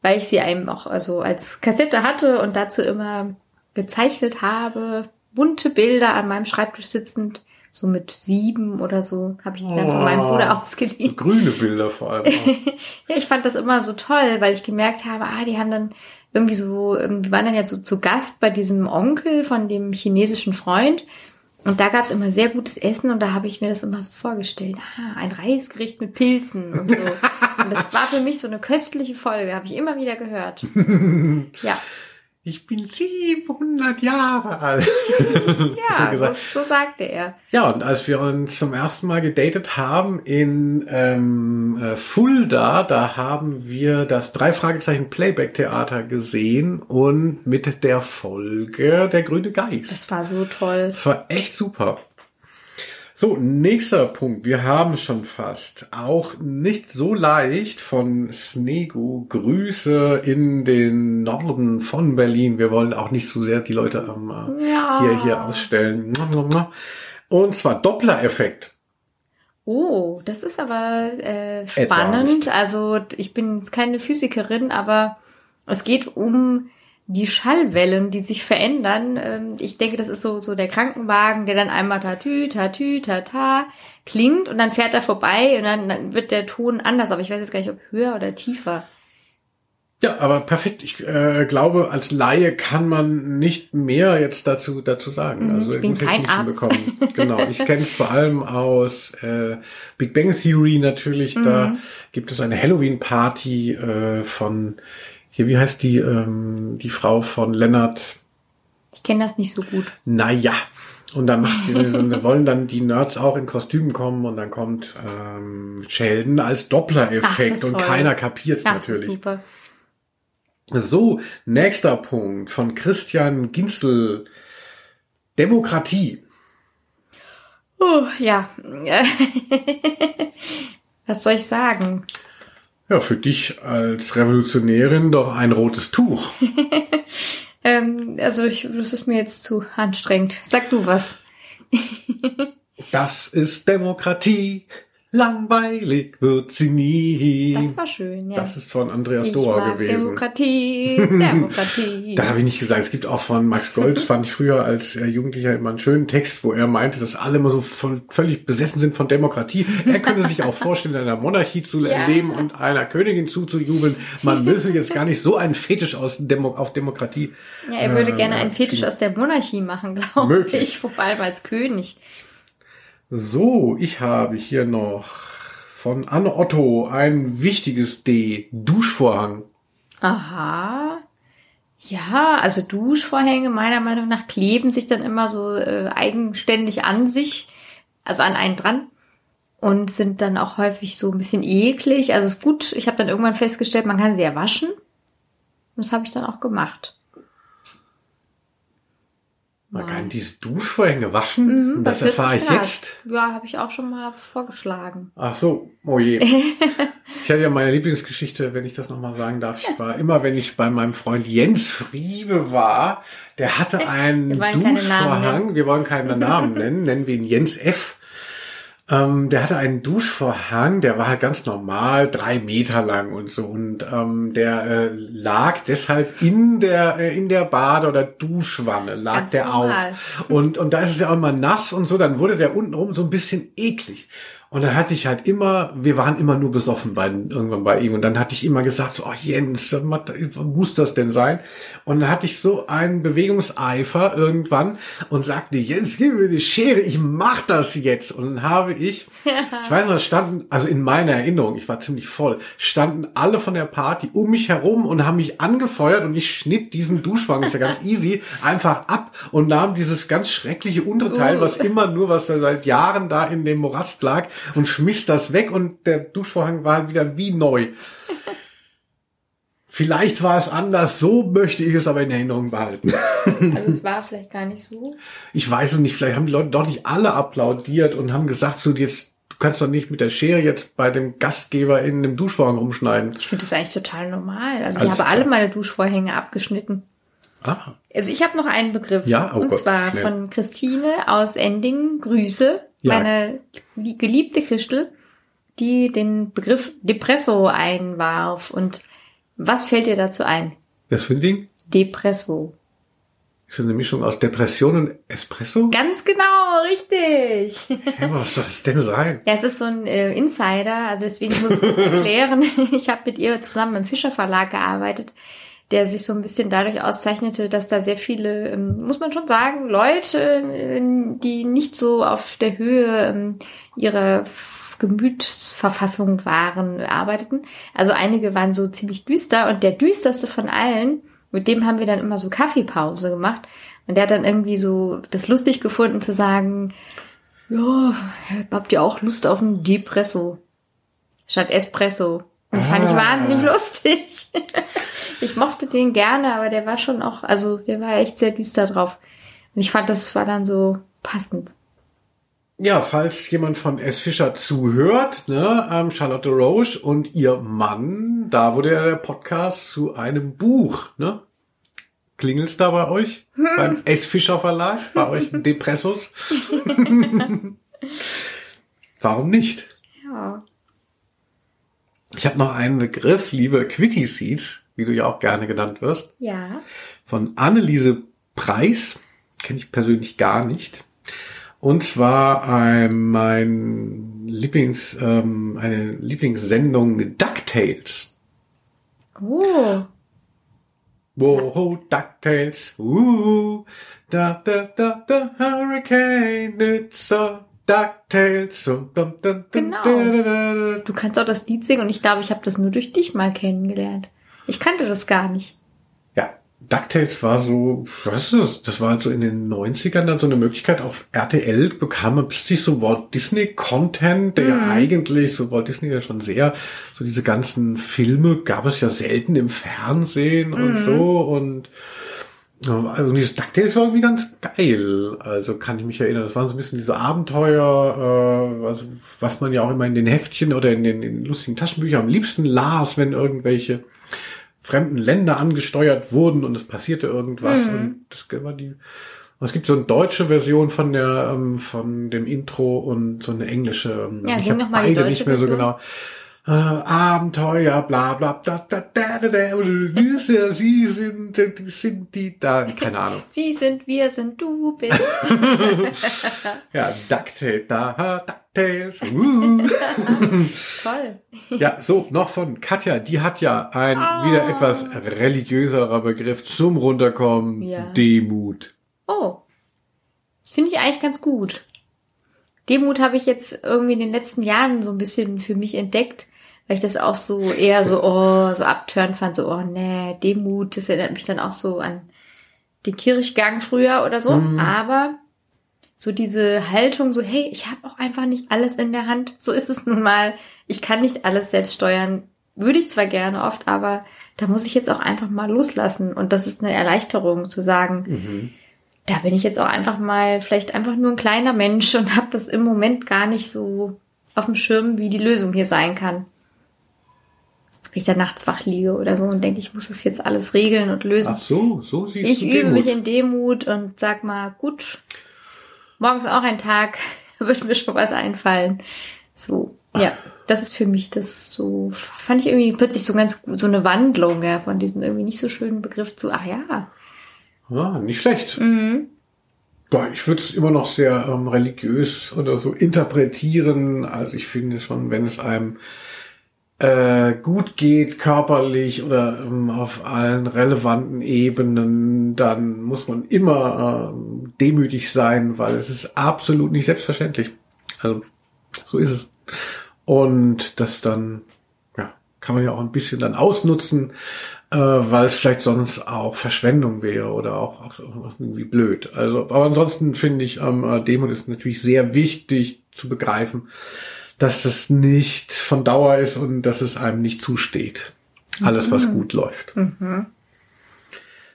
weil ich sie einem auch also als Kassette hatte und dazu immer gezeichnet habe, bunte Bilder an meinem Schreibtisch sitzend, so mit sieben oder so, habe ich die dann von meinem oh, Bruder ausgeliehen. Grüne Bilder vor allem. ja, ich fand das immer so toll, weil ich gemerkt habe, ah, die haben dann irgendwie so, ähm, die waren dann ja so zu Gast bei diesem Onkel von dem chinesischen Freund und da gab's immer sehr gutes Essen und da habe ich mir das immer so vorgestellt. Ah, ein Reisgericht mit Pilzen und so. und das war für mich so eine köstliche Folge, habe ich immer wieder gehört. Ja ich bin 700 Jahre alt. ja, so, so, sagte er. Ja, und als wir uns zum ersten Mal gedatet haben in ähm, äh, Fulda, da haben wir das drei Fragezeichen Playback Theater gesehen und mit der Folge Der grüne Geist. Das war so toll. Das war echt super. So, nächster Punkt. Wir haben schon fast. Auch nicht so leicht von Snegu. Grüße in den Norden von Berlin. Wir wollen auch nicht zu so sehr die Leute ähm, ja. hier, hier ausstellen. Und zwar Doppler-Effekt. Oh, das ist aber äh, spannend. Advanced. Also ich bin jetzt keine Physikerin, aber es geht um die Schallwellen, die sich verändern. Ähm, ich denke, das ist so, so der Krankenwagen, der dann einmal tatü, tatü, tata klingt und dann fährt er vorbei und dann, dann wird der Ton anders, aber ich weiß jetzt gar nicht, ob höher oder tiefer. Ja, aber perfekt. Ich äh, glaube, als Laie kann man nicht mehr jetzt dazu dazu sagen. Mhm, also ich bin kein Arzt. Bekommen. Genau, ich kenne es vor allem aus äh, Big Bang Theory natürlich. Mhm. Da gibt es eine Halloween-Party äh, von hier, wie heißt die, ähm, die Frau von Lennart? Ich kenne das nicht so gut. Naja. Und dann macht die, wollen dann die Nerds auch in Kostümen kommen und dann kommt ähm, Sheldon als Doppler-Effekt und keiner kapiert es natürlich. super. So, nächster Punkt von Christian Ginzel. Demokratie. Oh, ja. Was soll ich sagen? Ja, für dich als Revolutionärin doch ein rotes Tuch. ähm, also ich, das ist mir jetzt zu anstrengend. Sag du was. das ist Demokratie. Langweilig wird sie nie. Das war schön, ja. Das ist von Andreas Dohr gewesen. Demokratie, Demokratie. da habe ich nicht gesagt. Es gibt auch von Max Gold, fand ich früher als Jugendlicher immer einen schönen Text, wo er meinte, dass alle immer so voll, völlig besessen sind von Demokratie. Er könnte sich auch vorstellen, in einer Monarchie zu ja. leben und einer Königin zuzujubeln. Man müsse jetzt gar nicht so einen Fetisch aus Demo auf Demokratie. Ja, er würde äh, gerne einen Fetisch aus der Monarchie machen, glaube ich. Vor allem als König. So, ich habe hier noch von Anne Otto ein wichtiges D. Duschvorhang. Aha. Ja, also Duschvorhänge meiner Meinung nach kleben sich dann immer so äh, eigenständig an sich, also an einen dran und sind dann auch häufig so ein bisschen eklig. Also ist gut, ich habe dann irgendwann festgestellt, man kann sie ja waschen. Und das habe ich dann auch gemacht. Man Nein. kann diese Duschvorhänge waschen. Mhm, das erfahre ich Grad. jetzt. Ja, habe ich auch schon mal vorgeschlagen. Ach so, oh je. ich hatte ja meine Lieblingsgeschichte, wenn ich das nochmal sagen darf. Ich war immer, wenn ich bei meinem Freund Jens Friebe war, der hatte einen Duschvorhang. Wir wollen keinen Namen nennen, nennen wir ihn Jens F. Ähm, der hatte einen Duschvorhang, der war halt ganz normal, drei Meter lang und so. Und ähm, der äh, lag deshalb in der äh, in der Bade- oder Duschwanne, lag Ganz der normal. auf. Und, und da ist es ja auch immer nass und so, dann wurde der untenrum so ein bisschen eklig. Und dann hatte ich halt immer, wir waren immer nur besoffen bei, irgendwann bei ihm. Und dann hatte ich immer gesagt, so, oh Jens, was muss das denn sein? Und dann hatte ich so einen Bewegungseifer irgendwann und sagte, Jens, gib mir die Schere, ich mach das jetzt. Und dann habe ich, ich weiß noch, standen, also in meiner Erinnerung, ich war ziemlich voll, standen alle von der Party um mich herum und haben mich angefeuert und ich schnitt diesen Duschwagen, ist ja ganz easy, einfach ab und nahm dieses ganz schreckliche Unterteil, Uh. was immer nur, was da seit Jahren da in dem Morast lag und schmiss das weg und der Duschvorhang war halt wieder wie neu. Vielleicht war es anders, so möchte ich es aber in Erinnerung behalten. Also es war vielleicht gar nicht so. Ich weiß es nicht, vielleicht haben die Leute doch nicht alle applaudiert und haben gesagt, so jetzt, du kannst doch nicht mit der Schere jetzt bei dem Gastgeber in dem Duschvorhang rumschneiden. Ich finde das eigentlich total normal. Also ich Alles habe klar. alle meine Duschvorhänge abgeschnitten. Ah, Also ich habe noch einen Begriff. Ja, oh und Gott, zwar schnell. von Christine aus Endingen. Grüße. Ja. Meine lie- geliebte Christel, die den Begriff Depresso einwarf. Und was fällt dir dazu ein? das für ein Ding? Depresso. Ist das eine Mischung aus Depression und Espresso? Ganz genau, richtig. Hä, was soll das denn sein? Ja, es ist so ein äh, Insider, also deswegen muss ich kurz erklären. Ich habe mit ihr zusammen im Fischer Verlag gearbeitet, der sich so ein bisschen dadurch auszeichnete, dass da sehr viele, ähm, muss man schon sagen, Leute, äh, die nicht so auf der Höhe ähm, ihrer Gemütsverfassung waren, arbeiteten. Also einige waren so ziemlich düster und der düsterste von allen, mit dem haben wir dann immer so Kaffeepause gemacht. Und der hat dann irgendwie so das lustig gefunden zu sagen, ja, habt ihr auch Lust auf einen Depresso? Statt Espresso. Das fand ich Ah. wahnsinnig lustig. ich mochte den gerne, aber der war schon auch, also der war echt sehr düster drauf. Und ich fand, das war dann so passend. Ja, falls jemand von S. Fischer zuhört, ne, ähm, Charlotte Roche und ihr Mann, da wurde ja der Podcast zu einem Buch, ne? Klingelt's da bei euch? Beim S. Fischer Verlag? Bei euch im Depressus? Warum nicht? Ja. Ich habe noch einen Begriff, liebe Quitty Seeds, wie du ja auch gerne genannt wirst, Ja. von Anneliese Preis, kenne ich persönlich gar nicht. Und zwar ein, mein Lieblings, ähm, eine Lieblingssendung DuckTales. Oh. Whoa, DuckTales, uh, da, da, da, da, Hurricane, it's a DuckTales. Genau. Du kannst auch das Lied singen und ich glaube, ich habe das nur durch dich mal kennengelernt. Ich kannte das gar nicht. Ja, DuckTales war so, was ist das? Das war halt so in den 90ern dann so eine Möglichkeit. Auf RTL bekam man plötzlich so Walt Disney Content, der ja eigentlich, so Walt Disney ja schon sehr, so diese ganzen Filme gab es ja selten im Fernsehen und so und also dieses DuckTales war irgendwie ganz geil. Also kann ich mich erinnern. Das waren so ein bisschen diese Abenteuer, äh, also was man ja auch immer in den Heftchen oder in den, in den lustigen Taschenbüchern am liebsten las, wenn irgendwelche fremden Länder angesteuert wurden und es passierte irgendwas. Und das war die. und Es gibt so eine deutsche Version von der ähm, von dem Intro und so eine englische. ähm, Ja, ich sing hab noch mal die beide nicht mehr so Version. genau. Äh, Abenteuer, bla bla da da da da da sie sind die sind die da keine Ahnung. Sie sind, wir sind, du bist. Ja, DuckTales, da DuckTales. Uh. Toll. Ja, so, noch von Katja, die hat ja ein Ah. wieder etwas religiöserer Begriff zum Runterkommen, Ja. Demut. Oh. Finde ich eigentlich ganz gut. Demut habe ich jetzt irgendwie in den letzten Jahren so ein bisschen für mich entdeckt, weil ich das auch so eher so, oh, so abtören fand, so, oh nee, Demut, das erinnert mich dann auch so an den Kirchgang früher oder so. Aber so diese Haltung, so, hey, ich habe auch einfach nicht alles in der Hand. So ist es nun mal. Ich kann nicht alles selbst steuern. Würde ich zwar gerne oft, aber da muss ich jetzt auch einfach mal loslassen. Und das ist eine Erleichterung zu sagen, da bin ich jetzt auch einfach mal vielleicht einfach nur ein kleiner Mensch und habe das im Moment gar nicht so auf dem Schirm, wie die Lösung hier sein kann. Wenn ich da nachts wach liege oder so und denke, ich muss das jetzt alles regeln und lösen. Ach so, so siehst ich du übe Demut. mich in Demut und sag mal, gut, morgen ist auch ein Tag, wird mir schon was einfallen. So, ja, das ist für mich das so, fand ich irgendwie plötzlich so ganz gut, so eine Wandlung ja, von diesem irgendwie nicht so schönen Begriff zu, ah ja. Ja, nicht schlecht. Mhm. Boah, ich würde es immer noch sehr ähm, religiös oder so interpretieren. Also ich finde schon, wenn es einem äh, gut geht, körperlich oder ähm, auf allen relevanten Ebenen, dann muss man immer ähm, demütig sein, weil es ist absolut nicht selbstverständlich. Also so ist es. Und das dann, ja, kann man ja auch ein bisschen dann ausnutzen, äh, weil es vielleicht sonst auch Verschwendung wäre oder auch, auch irgendwie blöd. Also, aber ansonsten finde ich, ähm, äh, Demut ist natürlich sehr wichtig zu begreifen, dass das nicht von Dauer ist und dass es einem nicht zusteht. Alles, was mhm. gut läuft. Mhm.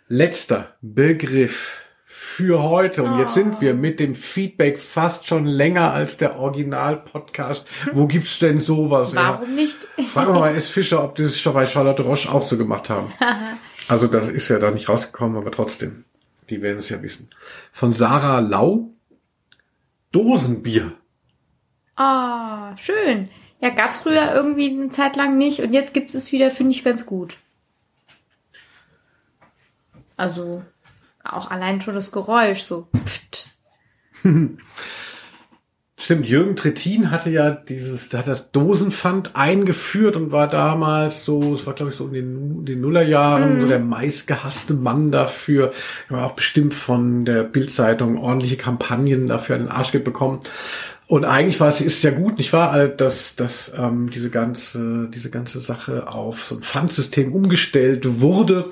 Letzter Begriff für heute. Und jetzt sind wir mit dem Feedback fast schon länger als der Original-Podcast. Wo gibt's denn sowas? Warum ja? nicht? Fragen wir mal S. Fischer, ob die das schon bei Charlotte Roche auch so gemacht haben. also das ist ja da nicht rausgekommen, aber trotzdem. Die werden es ja wissen. Von Sarah Lau. Dosenbier. Ah, schön. Ja, gab's früher irgendwie eine Zeit lang nicht und jetzt gibt es wieder, finde ich ganz gut. Also auch allein schon das Geräusch, so. Pft. Stimmt, Jürgen Trittin hatte ja dieses, der hat das Dosenpfand eingeführt und war damals so, es war glaube ich so in den, den Nullerjahren, mm. so der meistgehasste Mann dafür. Er war auch bestimmt von der Bildzeitung ordentliche Kampagnen dafür an den Arsch bekommen. Und eigentlich war es ist ja gut, nicht wahr, dass, dass ähm, diese ganze diese ganze Sache auf so ein Pfandsystem umgestellt wurde.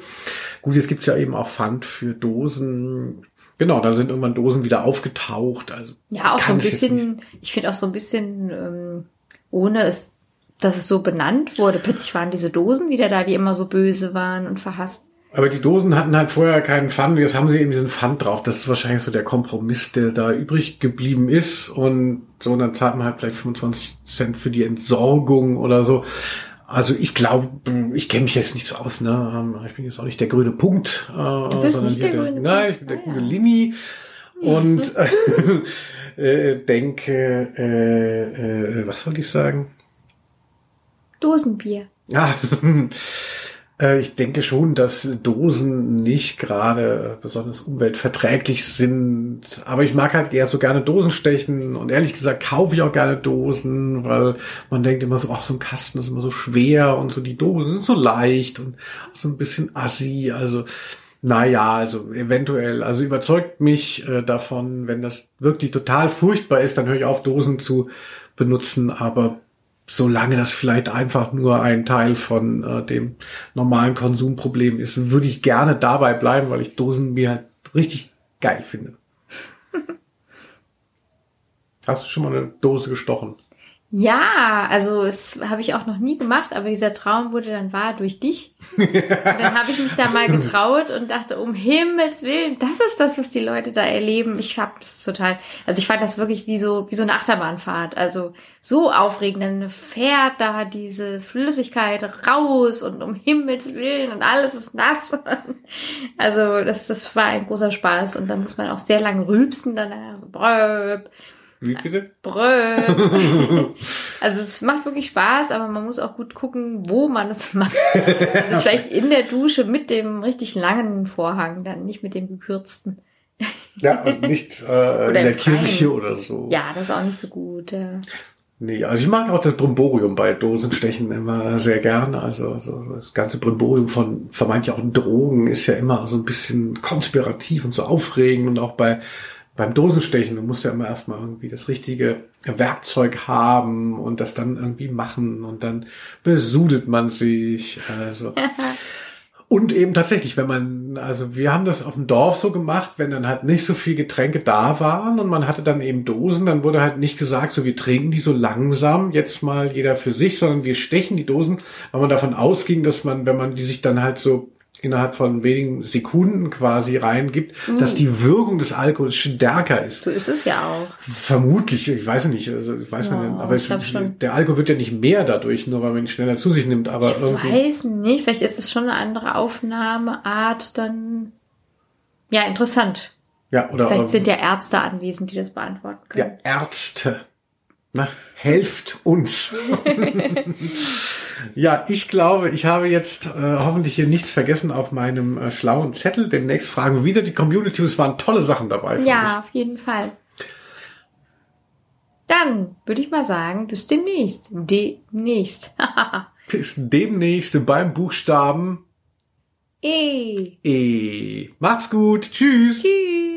Gut, jetzt gibt's ja eben auch Pfand für Dosen. Genau, da sind irgendwann Dosen wieder aufgetaucht. Also ja, auch so ein bisschen. Ich finde auch so ein bisschen ähm, ohne es, dass es so benannt wurde. Plötzlich waren diese Dosen wieder da, die immer so böse waren und verhasst. Aber die Dosen hatten halt vorher keinen Pfand. Jetzt haben sie eben diesen Pfand drauf. Das ist wahrscheinlich so der Kompromiss, der da übrig geblieben ist. Und so, und dann zahlt man halt vielleicht 25 Cent für die Entsorgung oder so. Also ich glaube, ich kenne mich jetzt nicht so aus, ne? Ähm, ich bin jetzt auch nicht der grüne Punkt. Äh, du bist nicht der, der grüne Nein, ich bin der ah, grüne ja. Limi. Und äh, denke, äh, äh, was wollte ich sagen? Dosenbier. Ah, Äh, ich denke schon, dass Dosen nicht gerade besonders umweltverträglich sind. Aber ich mag halt eher so gerne Dosen stechen und ehrlich gesagt kaufe ich auch gerne Dosen, weil man denkt immer so, ach, so ein Kasten ist immer so schwer und so die Dosen sind so leicht und so ein bisschen assi. Also, naja, also eventuell, also überzeugt mich äh, davon, wenn das wirklich total furchtbar ist, dann höre ich auf, Dosen zu benutzen, aber solange das vielleicht einfach nur ein Teil von äh, dem normalen Konsumproblem ist, würde ich gerne dabei bleiben, weil ich Dosen mir halt richtig geil finde. Hast du schon mal eine Dose gestochen? Ja, also es habe ich auch noch nie gemacht, aber dieser Traum wurde dann wahr durch dich. Und dann habe ich mich da mal getraut und dachte, um Himmels Willen, das ist das, was die Leute da erleben. Ich habe das total, also ich fand das wirklich wie so wie so eine Achterbahnfahrt, also so aufregend. Dann fährt da diese Flüssigkeit raus und um Himmels Willen und alles ist nass. Also das das war ein großer Spaß und dann muss man auch sehr lange rülpsen danach. So, wie bitte? Brö. also es macht wirklich Spaß, aber man muss auch gut gucken, wo man es macht. Also vielleicht in der Dusche mit dem richtig langen Vorhang, dann nicht mit dem gekürzten. Ja, und nicht äh, in der Kirche oder so. Ja, das ist auch nicht so gut. Ja. Nee, also ich mag auch das Brimborium bei Dosenstechen immer sehr gerne. Also, also das ganze Brimborium von vermeintlich auch Drogen ist ja immer so ein bisschen konspirativ und so aufregend und auch bei beim Dosenstechen, du musst ja immer erstmal irgendwie das richtige Werkzeug haben und das dann irgendwie machen und dann besudelt man sich. Also. und eben tatsächlich, wenn man, also wir haben das auf dem Dorf so gemacht, wenn dann halt nicht so viel Getränke da waren und man hatte dann eben Dosen, dann wurde halt nicht gesagt, so wir trinken die so langsam, jetzt mal jeder für sich, sondern wir stechen die Dosen, weil man davon ausging, dass man, wenn man die sich dann halt so innerhalb von wenigen Sekunden quasi reingibt, mm. dass die Wirkung des Alkohols stärker ist. So ist es ja auch. Vermutlich, ich weiß nicht, also ich weiß ja, nicht, aber es, der Alkohol wird ja nicht mehr dadurch, nur weil man ihn schneller zu sich nimmt, aber ich irgendwie. weiß nicht, vielleicht ist es schon eine andere Aufnahmeart dann. Ja, interessant. Ja, oder Vielleicht ähm, sind ja Ärzte anwesend, die das beantworten ja, können. Ärzte. Na, helft uns. ja, ich glaube, ich habe jetzt äh, hoffentlich hier nichts vergessen auf meinem äh, schlauen Zettel. Demnächst fragen wir wieder die Community. Es waren tolle Sachen dabei. Ja, auf jeden Fall. Dann würde ich mal sagen, bis demnächst. Demnächst. ich. Bis demnächst beim Buchstaben eh. E. Macht's gut. Tschüss. Tschüss.